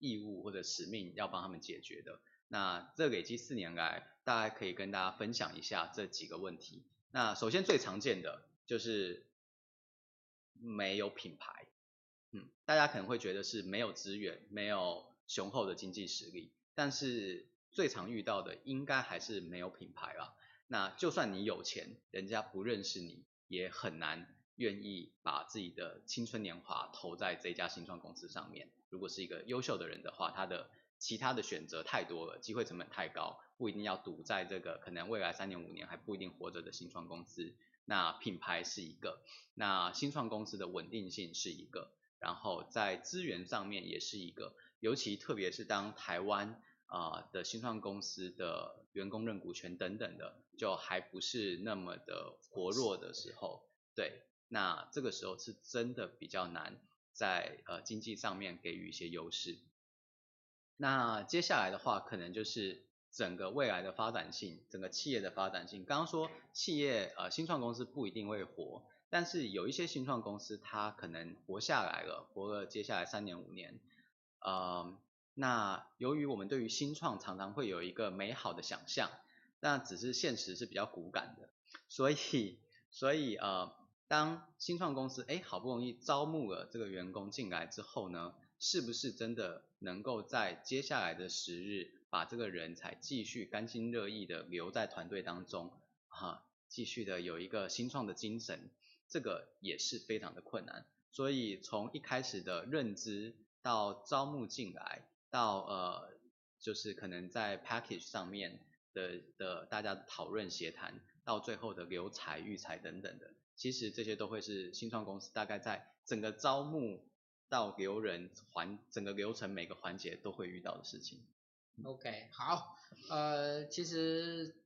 义务或者使命要帮他们解决的，那这累积四年来，大概可以跟大家分享一下这几个问题。那首先最常见的就是没有品牌，嗯，大家可能会觉得是没有资源、没有雄厚的经济实力，但是最常遇到的应该还是没有品牌啦。那就算你有钱，人家不认识你，也很难。愿意把自己的青春年华投在这家新创公司上面。如果是一个优秀的人的话，他的其他的选择太多了，机会成本太高，不一定要赌在这个可能未来三年五年还不一定活着的新创公司。那品牌是一个，那新创公司的稳定性是一个，然后在资源上面也是一个，尤其特别是当台湾啊、呃、的新创公司的员工认股权等等的，就还不是那么的活络的时候，对。那这个时候是真的比较难在呃经济上面给予一些优势。那接下来的话，可能就是整个未来的发展性，整个企业的发展性。刚刚说企业呃新创公司不一定会活，但是有一些新创公司它可能活下来了，活了接下来三年五年。呃，那由于我们对于新创常常会有一个美好的想象，那只是现实是比较骨感的，所以所以呃。当新创公司哎好不容易招募了这个员工进来之后呢，是不是真的能够在接下来的时日把这个人才继续甘心乐意的留在团队当中，哈，继续的有一个新创的精神，这个也是非常的困难。所以从一开始的认知到招募进来，到呃就是可能在 package 上面的的大家讨论协谈，到最后的留才育才等等的。其实这些都会是新创公司大概在整个招募到留人环整个流程每个环节都会遇到的事情。OK，好，呃，其实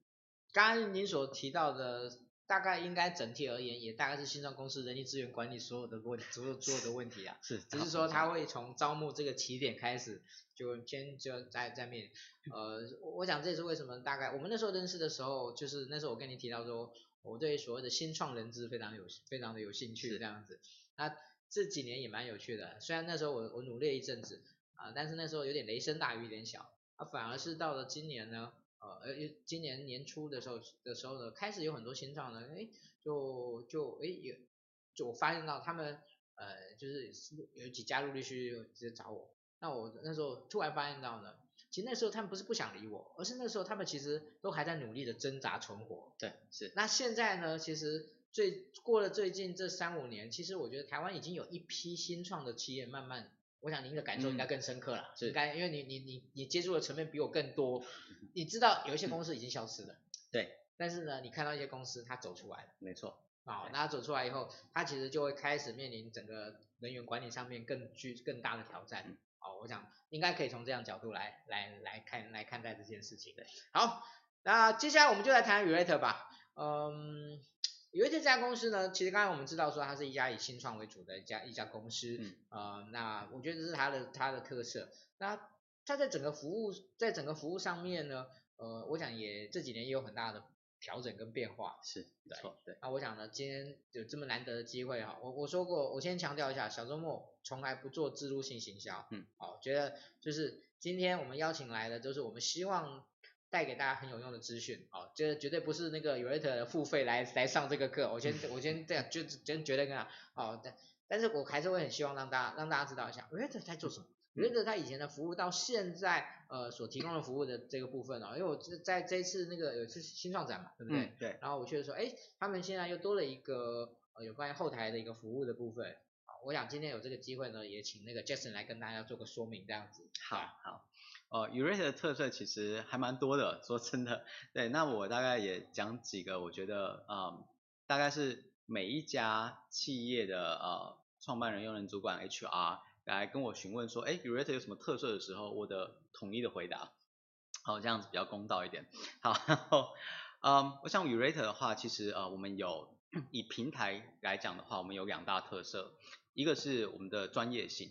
刚刚您所提到的大概应该整体而言，也大概是新创公司人力资源管理所有的问 所有所有的问题啊。是，只是说他会从招募这个起点开始，就先就在在面，呃，我想这也是为什么大概我们那时候认识的时候，就是那时候我跟你提到说，我对所谓的新创人资非常有非常的有兴趣这样子。那这几年也蛮有趣的，虽然那时候我我努力一阵子啊，但是那时候有点雷声大雨点小，啊，反而是到了今年呢。呃，今年年初的时候的时候呢，开始有很多新创呢，哎，就就哎有，就我发现到他们呃，就是有几家陆陆续续直接找我，那我那时候突然发现到呢，其实那时候他们不是不想理我，而是那时候他们其实都还在努力的挣扎存活。对，是。那现在呢，其实最过了最近这三五年，其实我觉得台湾已经有一批新创的企业慢慢。我想您的感受应该更深刻了，应该因为你你你你接触的层面比我更多，你知道有一些公司已经消失了，对，但是呢，你看到一些公司它走出来了，没错，好，那它走出来以后，它其实就会开始面临整个人员管理上面更具更大的挑战，好，我想应该可以从这样角度来来来看来看待这件事情，的，好，那接下来我们就来谈 yourator 吧，嗯。有一这家公司呢，其实刚才我们知道说它是一家以新创为主的一家一家公司，嗯，呃，那我觉得这是它的它的特色。那它在整个服务在整个服务上面呢，呃，我想也这几年也有很大的调整跟变化。是，没错，对。那我想呢，今天有这么难得的机会哈，我我说过，我先强调一下，小周末从来不做自入性行销，嗯，好，觉得就是今天我们邀请来的，就是我们希望。带给大家很有用的资讯，哦，这绝对不是那个 yourator 的付费来来上这个课，我先我先这样就真绝对跟他，哦，但但是我还是会很希望让大家让大家知道一下 yourator 在做什么，yourator 他以前的服务到现在呃所提供的服务的这个部分哦，因为我在这一次那个有一次新创展嘛，对不对？嗯、对。然后我确实说，哎，他们现在又多了一个呃有关于后台的一个服务的部分，啊，我想今天有这个机会呢，也请那个 Jason 来跟大家做个说明，这样子。好好。哦，yourator 的特色其实还蛮多的，说真的，对，那我大概也讲几个，我觉得，嗯，大概是每一家企业的呃创办人、用人主管、HR 来跟我询问说，哎，yourator 有什么特色的时候，我的统一的回答，好，这样子比较公道一点。好，然后，嗯，我想 Urate 的话，其实呃，我们有以平台来讲的话，我们有两大特色，一个是我们的专业性。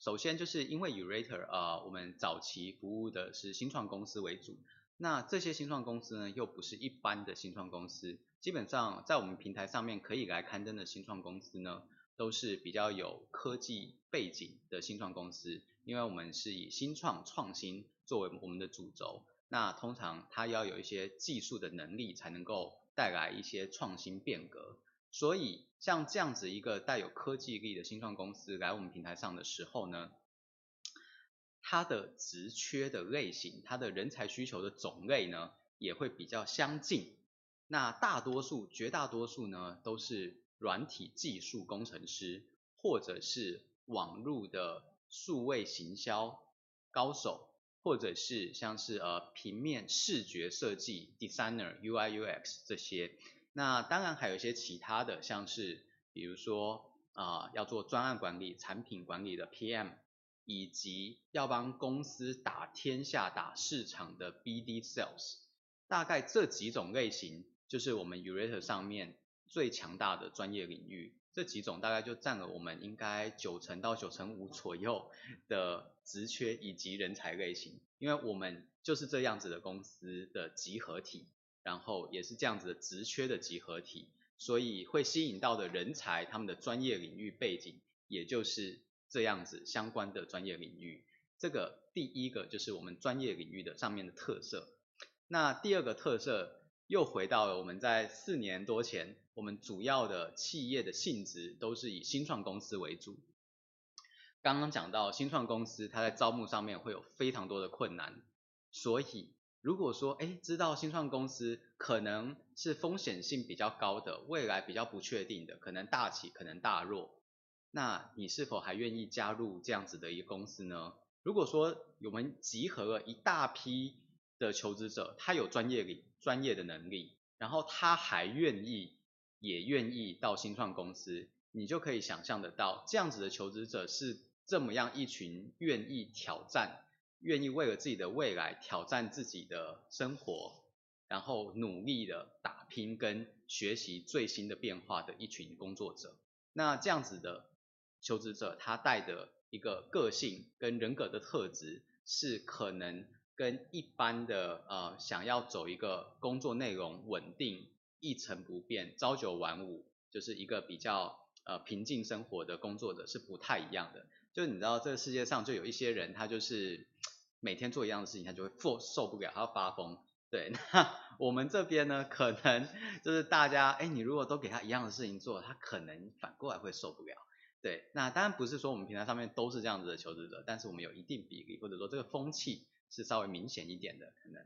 首先就是因为 Urate，呃，我们早期服务的是新创公司为主，那这些新创公司呢，又不是一般的新创公司，基本上在我们平台上面可以来刊登的新创公司呢，都是比较有科技背景的新创公司，因为我们是以新创创新作为我们的主轴，那通常它要有一些技术的能力，才能够带来一些创新变革。所以像这样子一个带有科技力的新创公司来我们平台上的时候呢，它的职缺的类型，它的人才需求的种类呢，也会比较相近。那大多数、绝大多数呢，都是软体技术工程师，或者是网络的数位行销高手，或者是像是呃平面视觉设计 designer、UI、UX 这些。那当然还有一些其他的，像是比如说啊、要做专案管理、产品管理的 PM，以及要帮公司打天下、打市场的 BD Sales，大概这几种类型就是我们 yourator 上面最强大的专业领域。这几种大概就占了我们应该九成到九成五左右的职缺以及人才类型，因为我们就是这样子的公司的集合体。然后也是这样子的职缺的集合体，所以会吸引到的人才，他们的专业领域背景，也就是这样子相关的专业领域。这个第一个就是我们专业领域的上面的特色。那第二个特色又回到了我们在四年多前，我们主要的企业的性质都是以新创公司为主。刚刚讲到新创公司，它在招募上面会有非常多的困难，所以。如果说，哎，知道新创公司可能是风险性比较高的，未来比较不确定的，可能大起，可能大落，那你是否还愿意加入这样子的一个公司呢？如果说我们集合了一大批的求职者，他有专业力、专业的能力，然后他还愿意，也愿意到新创公司，你就可以想象得到，这样子的求职者是这么样一群愿意挑战。愿意为了自己的未来挑战自己的生活，然后努力的打拼跟学习最新的变化的一群工作者。那这样子的求职者，他带的一个个性跟人格的特质，是可能跟一般的呃想要走一个工作内容稳定、一成不变、朝九晚五，就是一个比较呃平静生活的工作者是不太一样的。就你知道，这个世界上就有一些人，他就是每天做一样的事情，他就会受受不了，他要发疯。对，那我们这边呢，可能就是大家，哎，你如果都给他一样的事情做，他可能反过来会受不了。对，那当然不是说我们平台上面都是这样子的求职者，但是我们有一定比例，或者说这个风气是稍微明显一点的可能。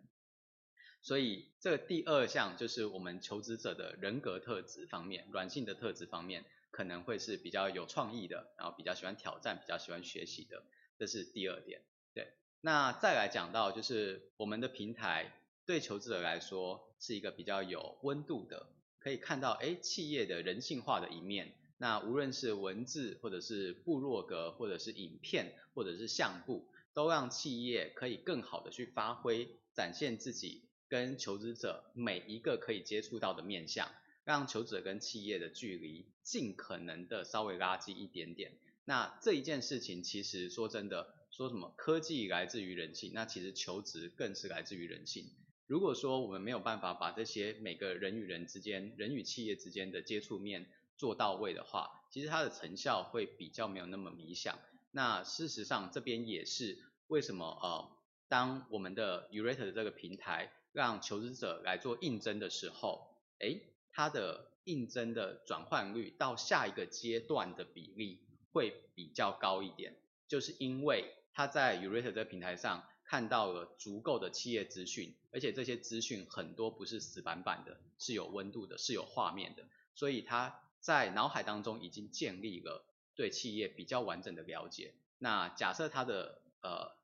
所以这个第二项就是我们求职者的人格特质方面，软性的特质方面，可能会是比较有创意的，然后比较喜欢挑战，比较喜欢学习的，这是第二点。对，那再来讲到就是我们的平台。对求职者来说是一个比较有温度的，可以看到哎企业的人性化的一面。那无论是文字或者是部落格或者是影片或者是相簿，都让企业可以更好的去发挥，展现自己跟求职者每一个可以接触到的面向，让求职者跟企业的距离尽可能的稍微拉近一点点。那这一件事情其实说真的，说什么科技来自于人性，那其实求职更是来自于人性。如果说我们没有办法把这些每个人与人之间、人与企业之间的接触面做到位的话，其实它的成效会比较没有那么理想。那事实上这边也是为什么呃，当我们的 yourator 的这个平台让求职者来做应征的时候，诶，它的应征的转换率到下一个阶段的比例会比较高一点，就是因为他在 yourator 这个平台上。看到了足够的企业资讯，而且这些资讯很多不是死板板的，是有温度的，是有画面的，所以他在脑海当中已经建立了对企业比较完整的了解。那假设他的呃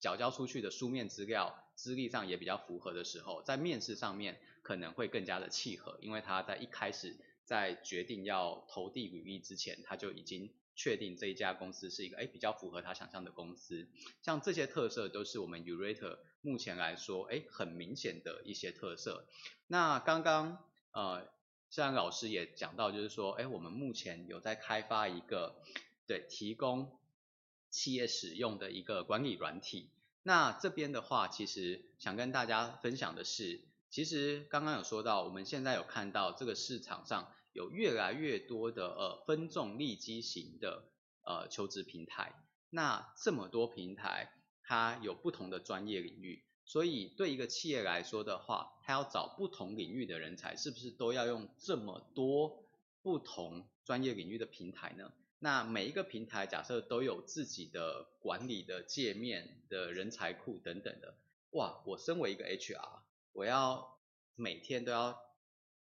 缴交出去的书面资料资历上也比较符合的时候，在面试上面可能会更加的契合，因为他在一开始在决定要投递履历之前，他就已经。确定这一家公司是一个诶比较符合他想象的公司，像这些特色都是我们 Urate 目前来说诶很明显的一些特色。那刚刚呃像老师也讲到，就是说诶我们目前有在开发一个对提供企业使用的一个管理软体。那这边的话，其实想跟大家分享的是，其实刚刚有说到，我们现在有看到这个市场上。有越来越多的呃分众利基型的呃求职平台，那这么多平台，它有不同的专业领域，所以对一个企业来说的话，它要找不同领域的人才，是不是都要用这么多不同专业领域的平台呢？那每一个平台假设都有自己的管理的界面的人才库等等的，哇，我身为一个 HR，我要每天都要。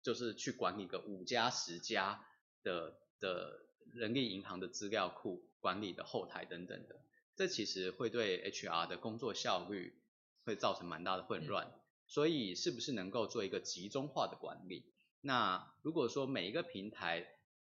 就是去管理个五家十家的的人力银行的资料库管理的后台等等的，这其实会对 HR 的工作效率会造成蛮大的混乱。所以是不是能够做一个集中化的管理？那如果说每一个平台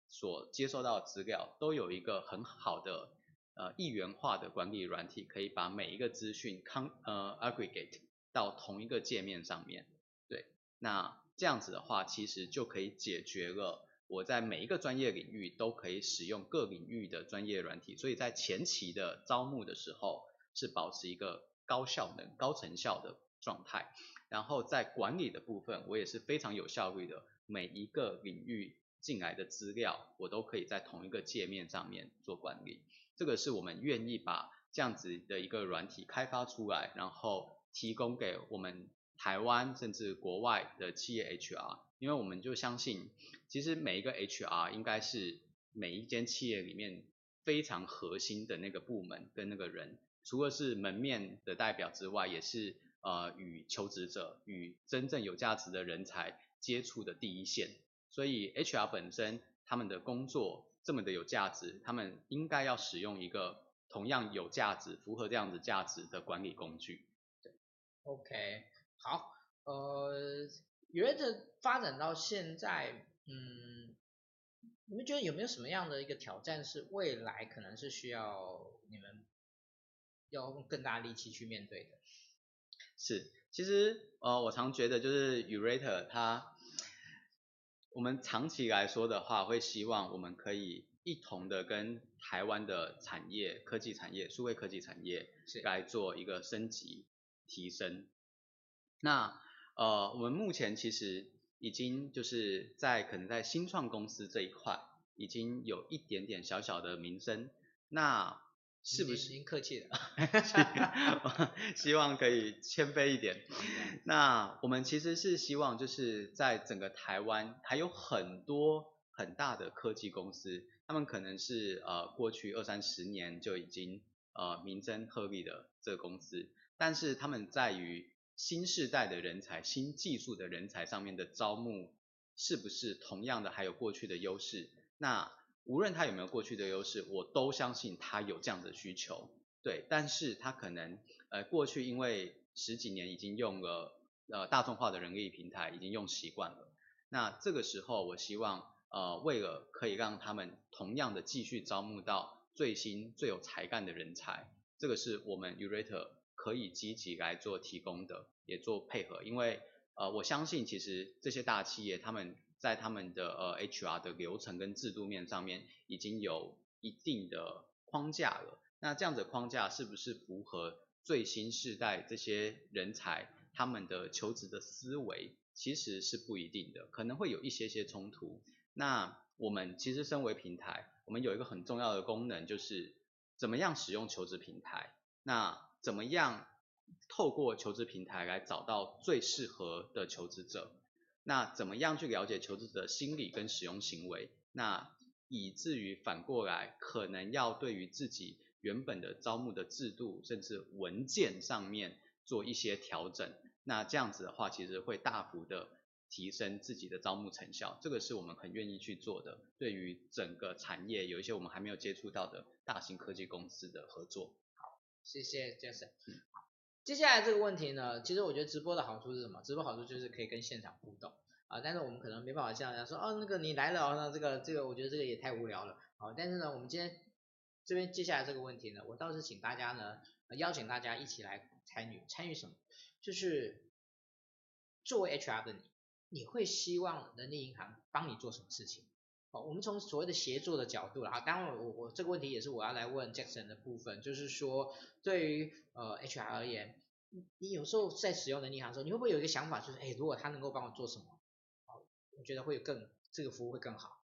所接收到的资料都有一个很好的呃一元化的管理软体，可以把每一个资讯康呃 aggregate 到同一个界面上面，对，那。这样子的话，其实就可以解决了我在每一个专业领域都可以使用各领域的专业软体，所以在前期的招募的时候是保持一个高效能、高成效的状态。然后在管理的部分，我也是非常有效率的，每一个领域进来的资料，我都可以在同一个界面上面做管理。这个是我们愿意把这样子的一个软体开发出来，然后提供给我们。台湾甚至国外的企业 HR，因为我们就相信，其实每一个 HR 应该是每一间企业里面非常核心的那个部门跟那个人，除了是门面的代表之外，也是呃与求职者与真正有价值的人才接触的第一线。所以 HR 本身他们的工作这么的有价值，他们应该要使用一个同样有价值、符合这样子价值的管理工具。对，OK。好，呃，yourator 发展到现在，嗯，你们觉得有没有什么样的一个挑战是未来可能是需要你们要用更大力气去面对的？是，其实呃，我常觉得就是 yourator 它，我们长期来说的话，会希望我们可以一同的跟台湾的产业、科技产业、数位科技产业来做一个升级提升。那呃，我们目前其实已经就是在可能在新创公司这一块，已经有一点点小小的名声。那是不是？您客气了，希望可以谦卑一点。那我们其实是希望，就是在整个台湾还有很多很大的科技公司，他们可能是呃过去二三十年就已经呃名声鹤立的这个公司，但是他们在于新世代的人才、新技术的人才上面的招募，是不是同样的还有过去的优势？那无论他有没有过去的优势，我都相信他有这样的需求，对。但是他可能呃过去因为十几年已经用了呃大众化的人力平台，已经用习惯了。那这个时候，我希望呃为了可以让他们同样的继续招募到最新最有才干的人才，这个是我们 yourator 可以积极来做提供的，也做配合。因为呃我相信其实这些大企业他们。在他们的呃 HR 的流程跟制度面上面已经有一定的框架了，那这样的框架是不是符合最新世代这些人才他们的求职的思维，其实是不一定的，可能会有一些些冲突。那我们其实身为平台，我们有一个很重要的功能，就是怎么样使用求职平台，那怎么样透过求职平台来找到最适合的求职者。那怎么样去了解求职者的心理跟使用行为？那以至于反过来，可能要对于自己原本的招募的制度，甚至文件上面做一些调整。那这样子的话，其实会大幅的提升自己的招募成效。这个是我们很愿意去做的。对于整个产业，有一些我们还没有接触到的大型科技公司的合作。谢谢 Jason。接下来这个问题呢，其实我觉得直播的好处是什么？直播好处就是可以跟现场互动啊，但是我们可能没办法像人家说，哦，那个你来了，那这个这个，我觉得这个也太无聊了。好，但是呢，我们今天这边接下来这个问题呢，我倒是请大家呢，邀请大家一起来参与，参与什么？就是作为 HR 的你，你会希望人力银行帮你做什么事情？好，我们从所谓的协作的角度了哈，当然我我这个问题也是我要来问 Jackson 的部分，就是说对于呃 HR 而言，你有时候在使用能力银行的时候，你会不会有一个想法，就是哎，如果他能够帮我做什么，好，我觉得会更这个服务会更好。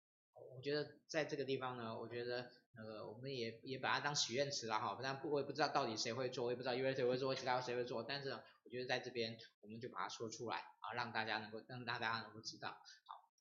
我觉得在这个地方呢，我觉得呃我们也也把它当许愿池了哈，但不我也不知道到底谁会做，我也不知道 usa 会做，其他谁会做，但是我觉得在这边我们就把它说出来啊，让大家能够让大家能够知道。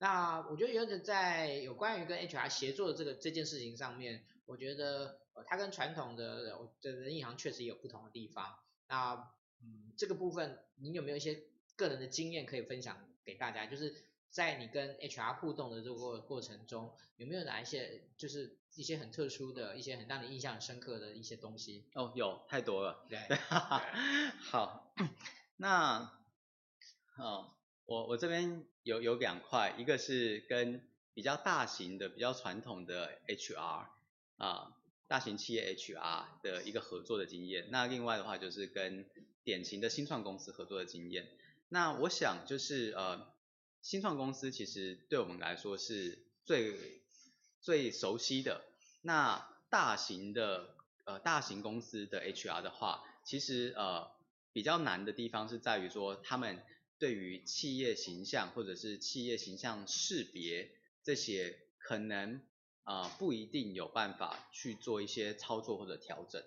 那我觉得有点在有关于跟 HR 协作的这个这件事情上面，我觉得呃它跟传统的的人力银行确实也有不同的地方。那嗯这个部分你有没有一些个人的经验可以分享给大家？就是在你跟 HR 互动的这个过程中，有没有哪一些就是一些很特殊的一些很让你印象很深刻的一些东西？哦，有太多了。对，好，那好。我我这边有有两块，一个是跟比较大型的、比较传统的 HR 啊，大型企业 HR 的一个合作的经验。那另外的话就是跟典型的新创公司合作的经验。那我想就是呃，新创公司其实对我们来说是最最熟悉的。那大型的呃大型公司的 HR 的话，其实呃比较难的地方是在于说他们。对于企业形象或者是企业形象识别这些，可能啊、不一定有办法去做一些操作或者调整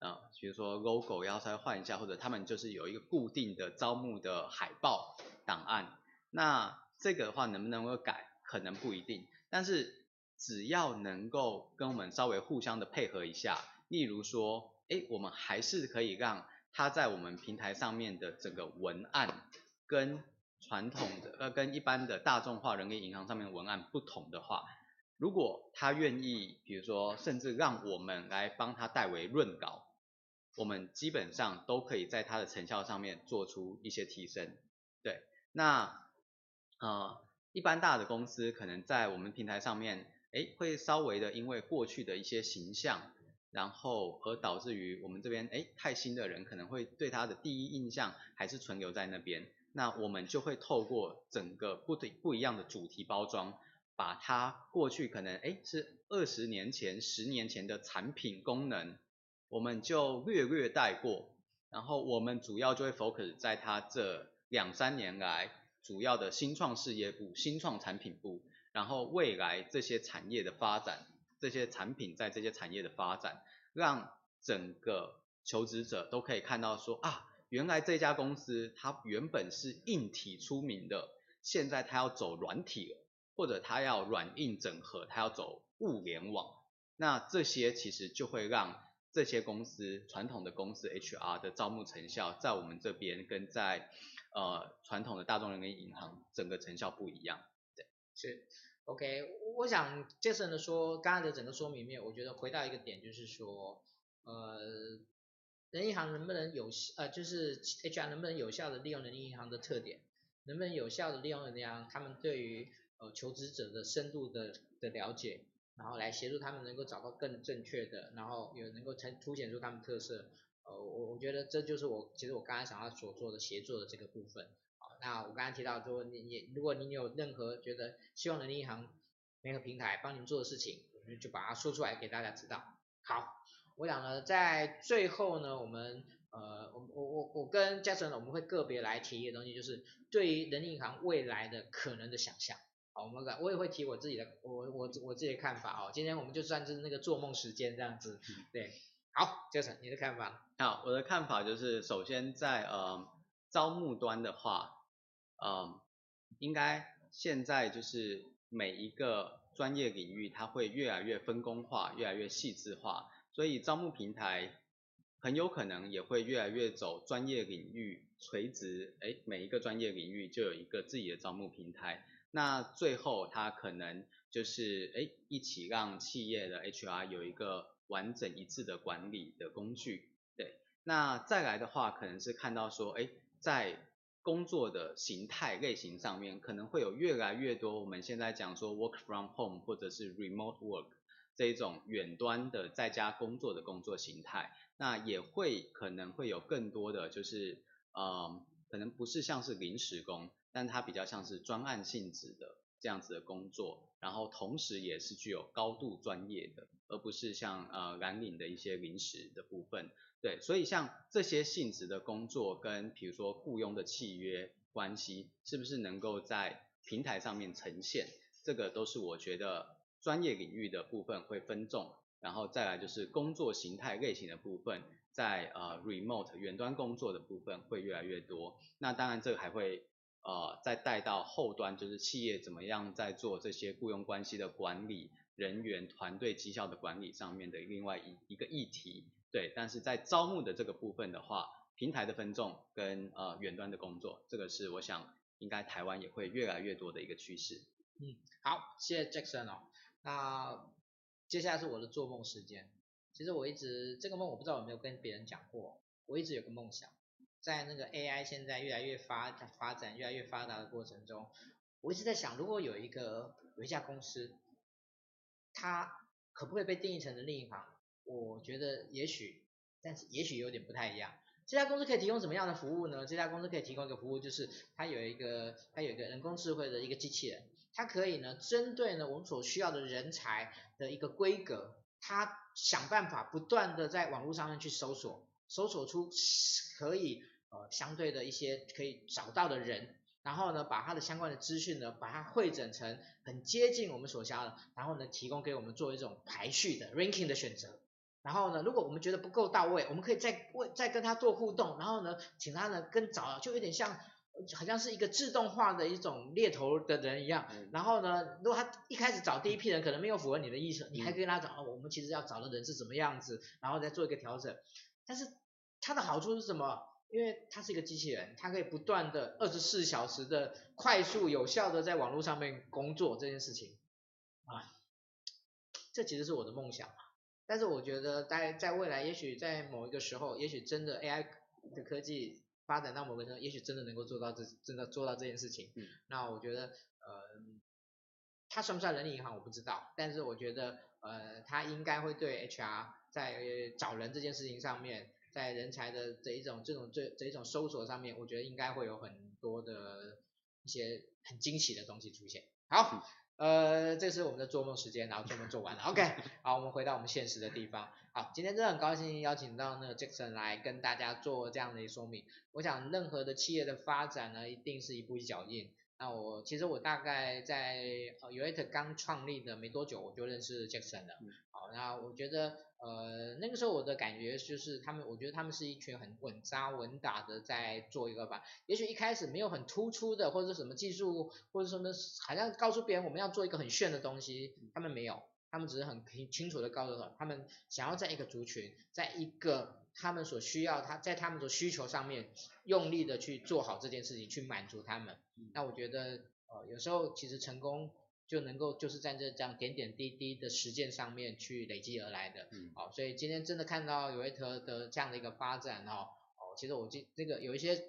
啊、呃，比如说 logo 要稍微换一下，或者他们就是有一个固定的招募的海报档案，那这个的话能不能够改，可能不一定，但是只要能够跟我们稍微互相的配合一下，例如说，哎，我们还是可以让它在我们平台上面的整个文案。跟传统的呃，跟一般的大众化人力银行上面的文案不同的话，如果他愿意，比如说甚至让我们来帮他代为润稿，我们基本上都可以在他的成效上面做出一些提升。对，那呃，一般大的公司可能在我们平台上面，哎，会稍微的因为过去的一些形象，然后而导致于我们这边哎太新的人可能会对他的第一印象还是存留在那边，那我们就会透过整个不对不一样的主题包装，把它过去可能哎是二十年前、十年前的产品功能，我们就略略带过，然后我们主要就会 focus 在它这两三年来主要的新创事业部、新创产品部，然后未来这些产业的发展。这些产品在这些产业的发展，让整个求职者都可以看到说啊，原来这家公司它原本是硬体出名的，现在它要走软体了，或者它要软硬整合，它要走物联网。那这些其实就会让这些公司传统的公司 HR 的招募成效，在我们这边跟在呃传统的大众人跟银行整个成效不一样。对，是。OK，我想 Jason 的说，刚才的整个说明面，我觉得回到一个点，就是说，呃，人银行能不能有呃，就是 HR 能不能有效的利用人力银行的特点，能不能有效的利用人银行他们对于呃求职者的深度的的了解，然后来协助他们能够找到更正确的，然后有能够呈凸显出他们特色，呃，我我觉得这就是我其实我刚才想要所做的协作的这个部分。好那我刚才提到说，你你如果你有任何觉得希望人力银行每个平台帮你们做的事情，我们就把它说出来给大家知道。好，我想呢，在最后呢，我们呃，我我我我跟 Jason 呢，我们会个别来提一个东西，就是对于人力银行未来的可能的想象。好，我们我也会提我自己的，我我我自己的看法哦。今天我们就算是那个做梦时间这样子，对。好，Jason，你的看法？好，我的看法就是，首先在呃招募端的话。呃，应该现在就是每一个专业领域，它会越来越分工化，越来越细致化，所以招募平台很有可能也会越来越走专业领域垂直，哎，每一个专业领域就有一个自己的招募平台，那最后它可能就是哎一起让企业的 HR 有一个完整一致的管理的工具，对，那再来的话可能是看到说，哎，在工作的形态类型上面，可能会有越来越多我们现在讲说 work from home 或者是 remote work 这一种远端的在家工作的工作形态，那也会可能会有更多的就是呃，可能不是像是临时工，但它比较像是专案性质的这样子的工作，然后同时也是具有高度专业的，而不是像呃蓝领的一些临时的部分。对，所以像这些性质的工作跟比如说雇佣的契约关系，是不是能够在平台上面呈现？这个都是我觉得专业领域的部分会分众，然后再来就是工作形态类型的部分，在呃 remote 远端工作的部分会越来越多。那当然这个还会呃再带到后端，就是企业怎么样在做这些雇佣关系的管理、人员团队绩效的管理上面的另外一一个议题。对，但是在招募的这个部分的话，平台的分众跟呃远端的工作，这个是我想应该台湾也会越来越多的一个趋势。嗯，好，谢谢 Jackson 哦。那接下来是我的做梦时间。其实我一直这个梦我不知道有没有跟别人讲过，我一直有个梦想，在那个 AI 现在越来越发发展越来越发达的过程中，我一直在想，如果有一个有一家公司，它可不可以被定义成的另一行？我觉得也许，但是也许有点不太一样。这家公司可以提供什么样的服务呢？这家公司可以提供一个服务，就是它有一个它有一个人工智慧的一个机器人，它可以呢针对呢我们所需要的人才的一个规格，它想办法不断的在网络上面去搜索，搜索出可以呃相对的一些可以找到的人。然后呢，把它的相关的资讯呢，把它汇整成很接近我们所需要的，然后呢，提供给我们做一种排序的 ranking 的选择。然后呢，如果我们觉得不够到位，我们可以再问，再跟他做互动，然后呢，请他呢跟找，就有点像，好像是一个自动化的一种猎头的人一样。然后呢，如果他一开始找第一批人可能没有符合你的意思，你还可以跟他讲，哦，我们其实要找的人是怎么样子，然后再做一个调整。但是它的好处是什么？因为它是一个机器人，它可以不断的二十四小时的快速有效的在网络上面工作这件事情啊，这其实是我的梦想。但是我觉得在在未来，也许在某一个时候，也许真的 AI 的科技发展到某个程度，也许真的能够做到这真的做到这件事情。嗯。那我觉得呃，它算不算人力银行我不知道，但是我觉得呃，它应该会对 HR 在找人这件事情上面，在人才的这一种这种这这一种搜索上面，我觉得应该会有很多的一些很惊喜的东西出现。好，呃，这是我们的做梦时间，然后做梦做完了，OK，好，我们回到我们现实的地方。好，今天真的很高兴邀请到那个 Jackson 来跟大家做这样的一个说明。我想任何的企业的发展呢，一定是一步一脚印。那我其实我大概在呃 u a t 刚创立的没多久，我就认识 Jackson 了。好，那我觉得呃那个时候我的感觉就是他们，我觉得他们是一群很稳扎稳打的在做一个吧。也许一开始没有很突出的，或者什么技术，或者什么好像告诉别人我们要做一个很炫的东西，他们没有。他们只是很清清楚的告诉他，他们想要在一个族群，在一个他们所需要，他在他们的需求上面用力的去做好这件事情，去满足他们。那我觉得，呃，有时候其实成功就能够就是在这这样点点滴滴的实践上面去累积而来的。嗯，好，所以今天真的看到有一特的这样的一个发展哦，哦，其实我这这个有一些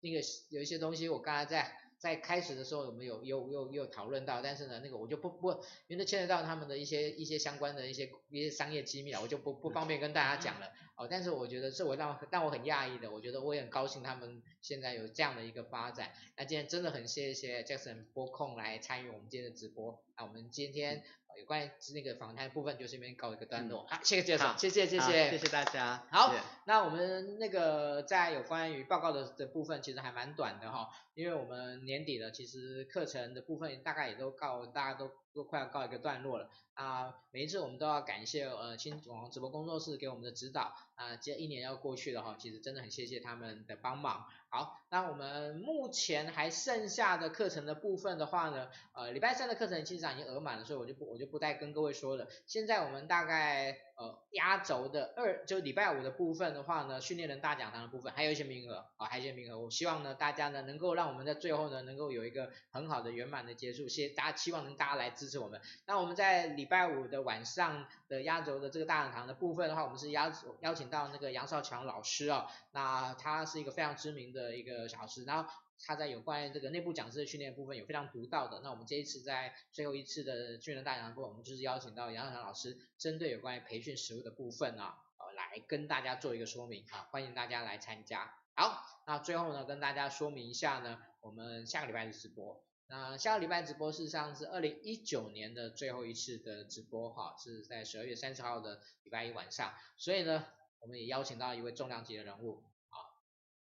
那个有一些东西，我刚才在。在开始的时候，我们有有有有讨论到，但是呢，那个我就不不，因为牵扯到他们的一些一些相关的一些一些商业机密啊，我就不不方便跟大家讲了。哦，但是我觉得是我让让我很讶异的，我觉得我也很高兴他们现在有这样的一个发展。那今天真的很谢谢 Jackson 播控来参与我们今天的直播。那我们今天。有关于那个访谈部分，就这边告一个段落。好，谢谢介绍，谢谢谢谢，谢谢大家。好，那我们那个在有关于报告的的部分，其实还蛮短的哈，因为我们年底了，其实课程的部分大概也都告，大家都都快要告一个段落了啊。每一次我们都要感谢呃新网红直播工作室给我们的指导啊，这一年要过去了哈，其实真的很谢谢他们的帮忙。好，那我们目前还剩下的课程的部分的话呢，呃，礼拜三的课程其实已经额满了，所以我就不我就不再跟各位说了。现在我们大概。呃，压轴的二就礼拜五的部分的话呢，训练人大讲堂的部分还有一些名额啊，还有一些名额。我希望呢，大家呢能够让我们在最后呢能够有一个很好的圆满的结束。谢谢大家，希望能大家来支持我们。那我们在礼拜五的晚上的压轴的这个大讲堂的部分的话，我们是邀邀请到那个杨少强老师啊，那他是一个非常知名的一个小老师，然后。他在有关于这个内部讲师的训练部分有非常独到的，那我们这一次在最后一次的训练大讲堂部分，我们就是邀请到杨小强老师，针对有关于培训实务的部分啊，呃，来跟大家做一个说明啊，欢迎大家来参加。好，那最后呢，跟大家说明一下呢，我们下个礼拜的直播，那下个礼拜直播事实上是二零一九年的最后一次的直播哈，是在十二月三十号的礼拜一晚上，所以呢，我们也邀请到一位重量级的人物啊，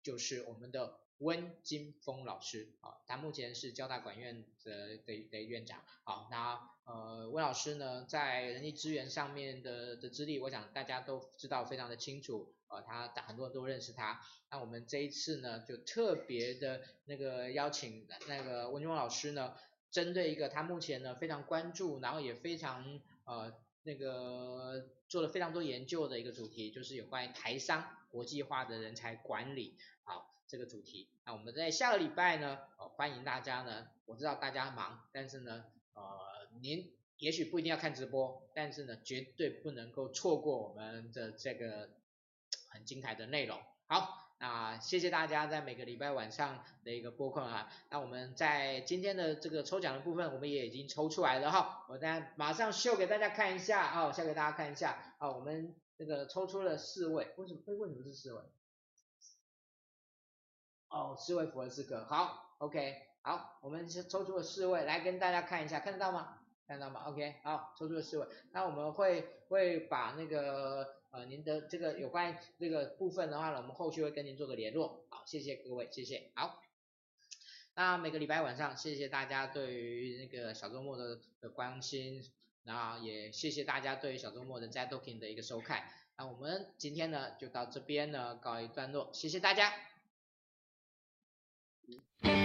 就是我们的。温金峰老师，啊，他目前是交大管院的的的院长，好，那呃温老师呢，在人力资源上面的的资历，我想大家都知道非常的清楚，呃，他很多人都认识他，那我们这一次呢，就特别的那个邀请那个温金峰老师呢，针对一个他目前呢非常关注，然后也非常呃那个做了非常多研究的一个主题，就是有关于台商国际化的人才管理，好。这个主题，那我们在下个礼拜呢，哦，欢迎大家呢，我知道大家忙，但是呢，呃，您也许不一定要看直播，但是呢，绝对不能够错过我们的这个很精彩的内容。好，那谢谢大家在每个礼拜晚上的一个播控啊，那我们在今天的这个抽奖的部分，我们也已经抽出来了哈，我再马上秀给大家看一下啊，秀给大家看一下啊，我们这个抽出了四位，为什么？为什么是四位？哦，四位符合资格，好，OK，好，我们先抽出了四位来跟大家看一下，看得到吗？看得到吗？OK，好，抽出了四位，那我们会会把那个呃您的这个有关这个部分的话呢，我们后续会跟您做个联络，好，谢谢各位，谢谢，好，那每个礼拜晚上，谢谢大家对于那个小周末的的关心，然后也谢谢大家对于小周末的 Insider Talking 的一个收看，那我们今天呢就到这边呢告一段落，谢谢大家。嗯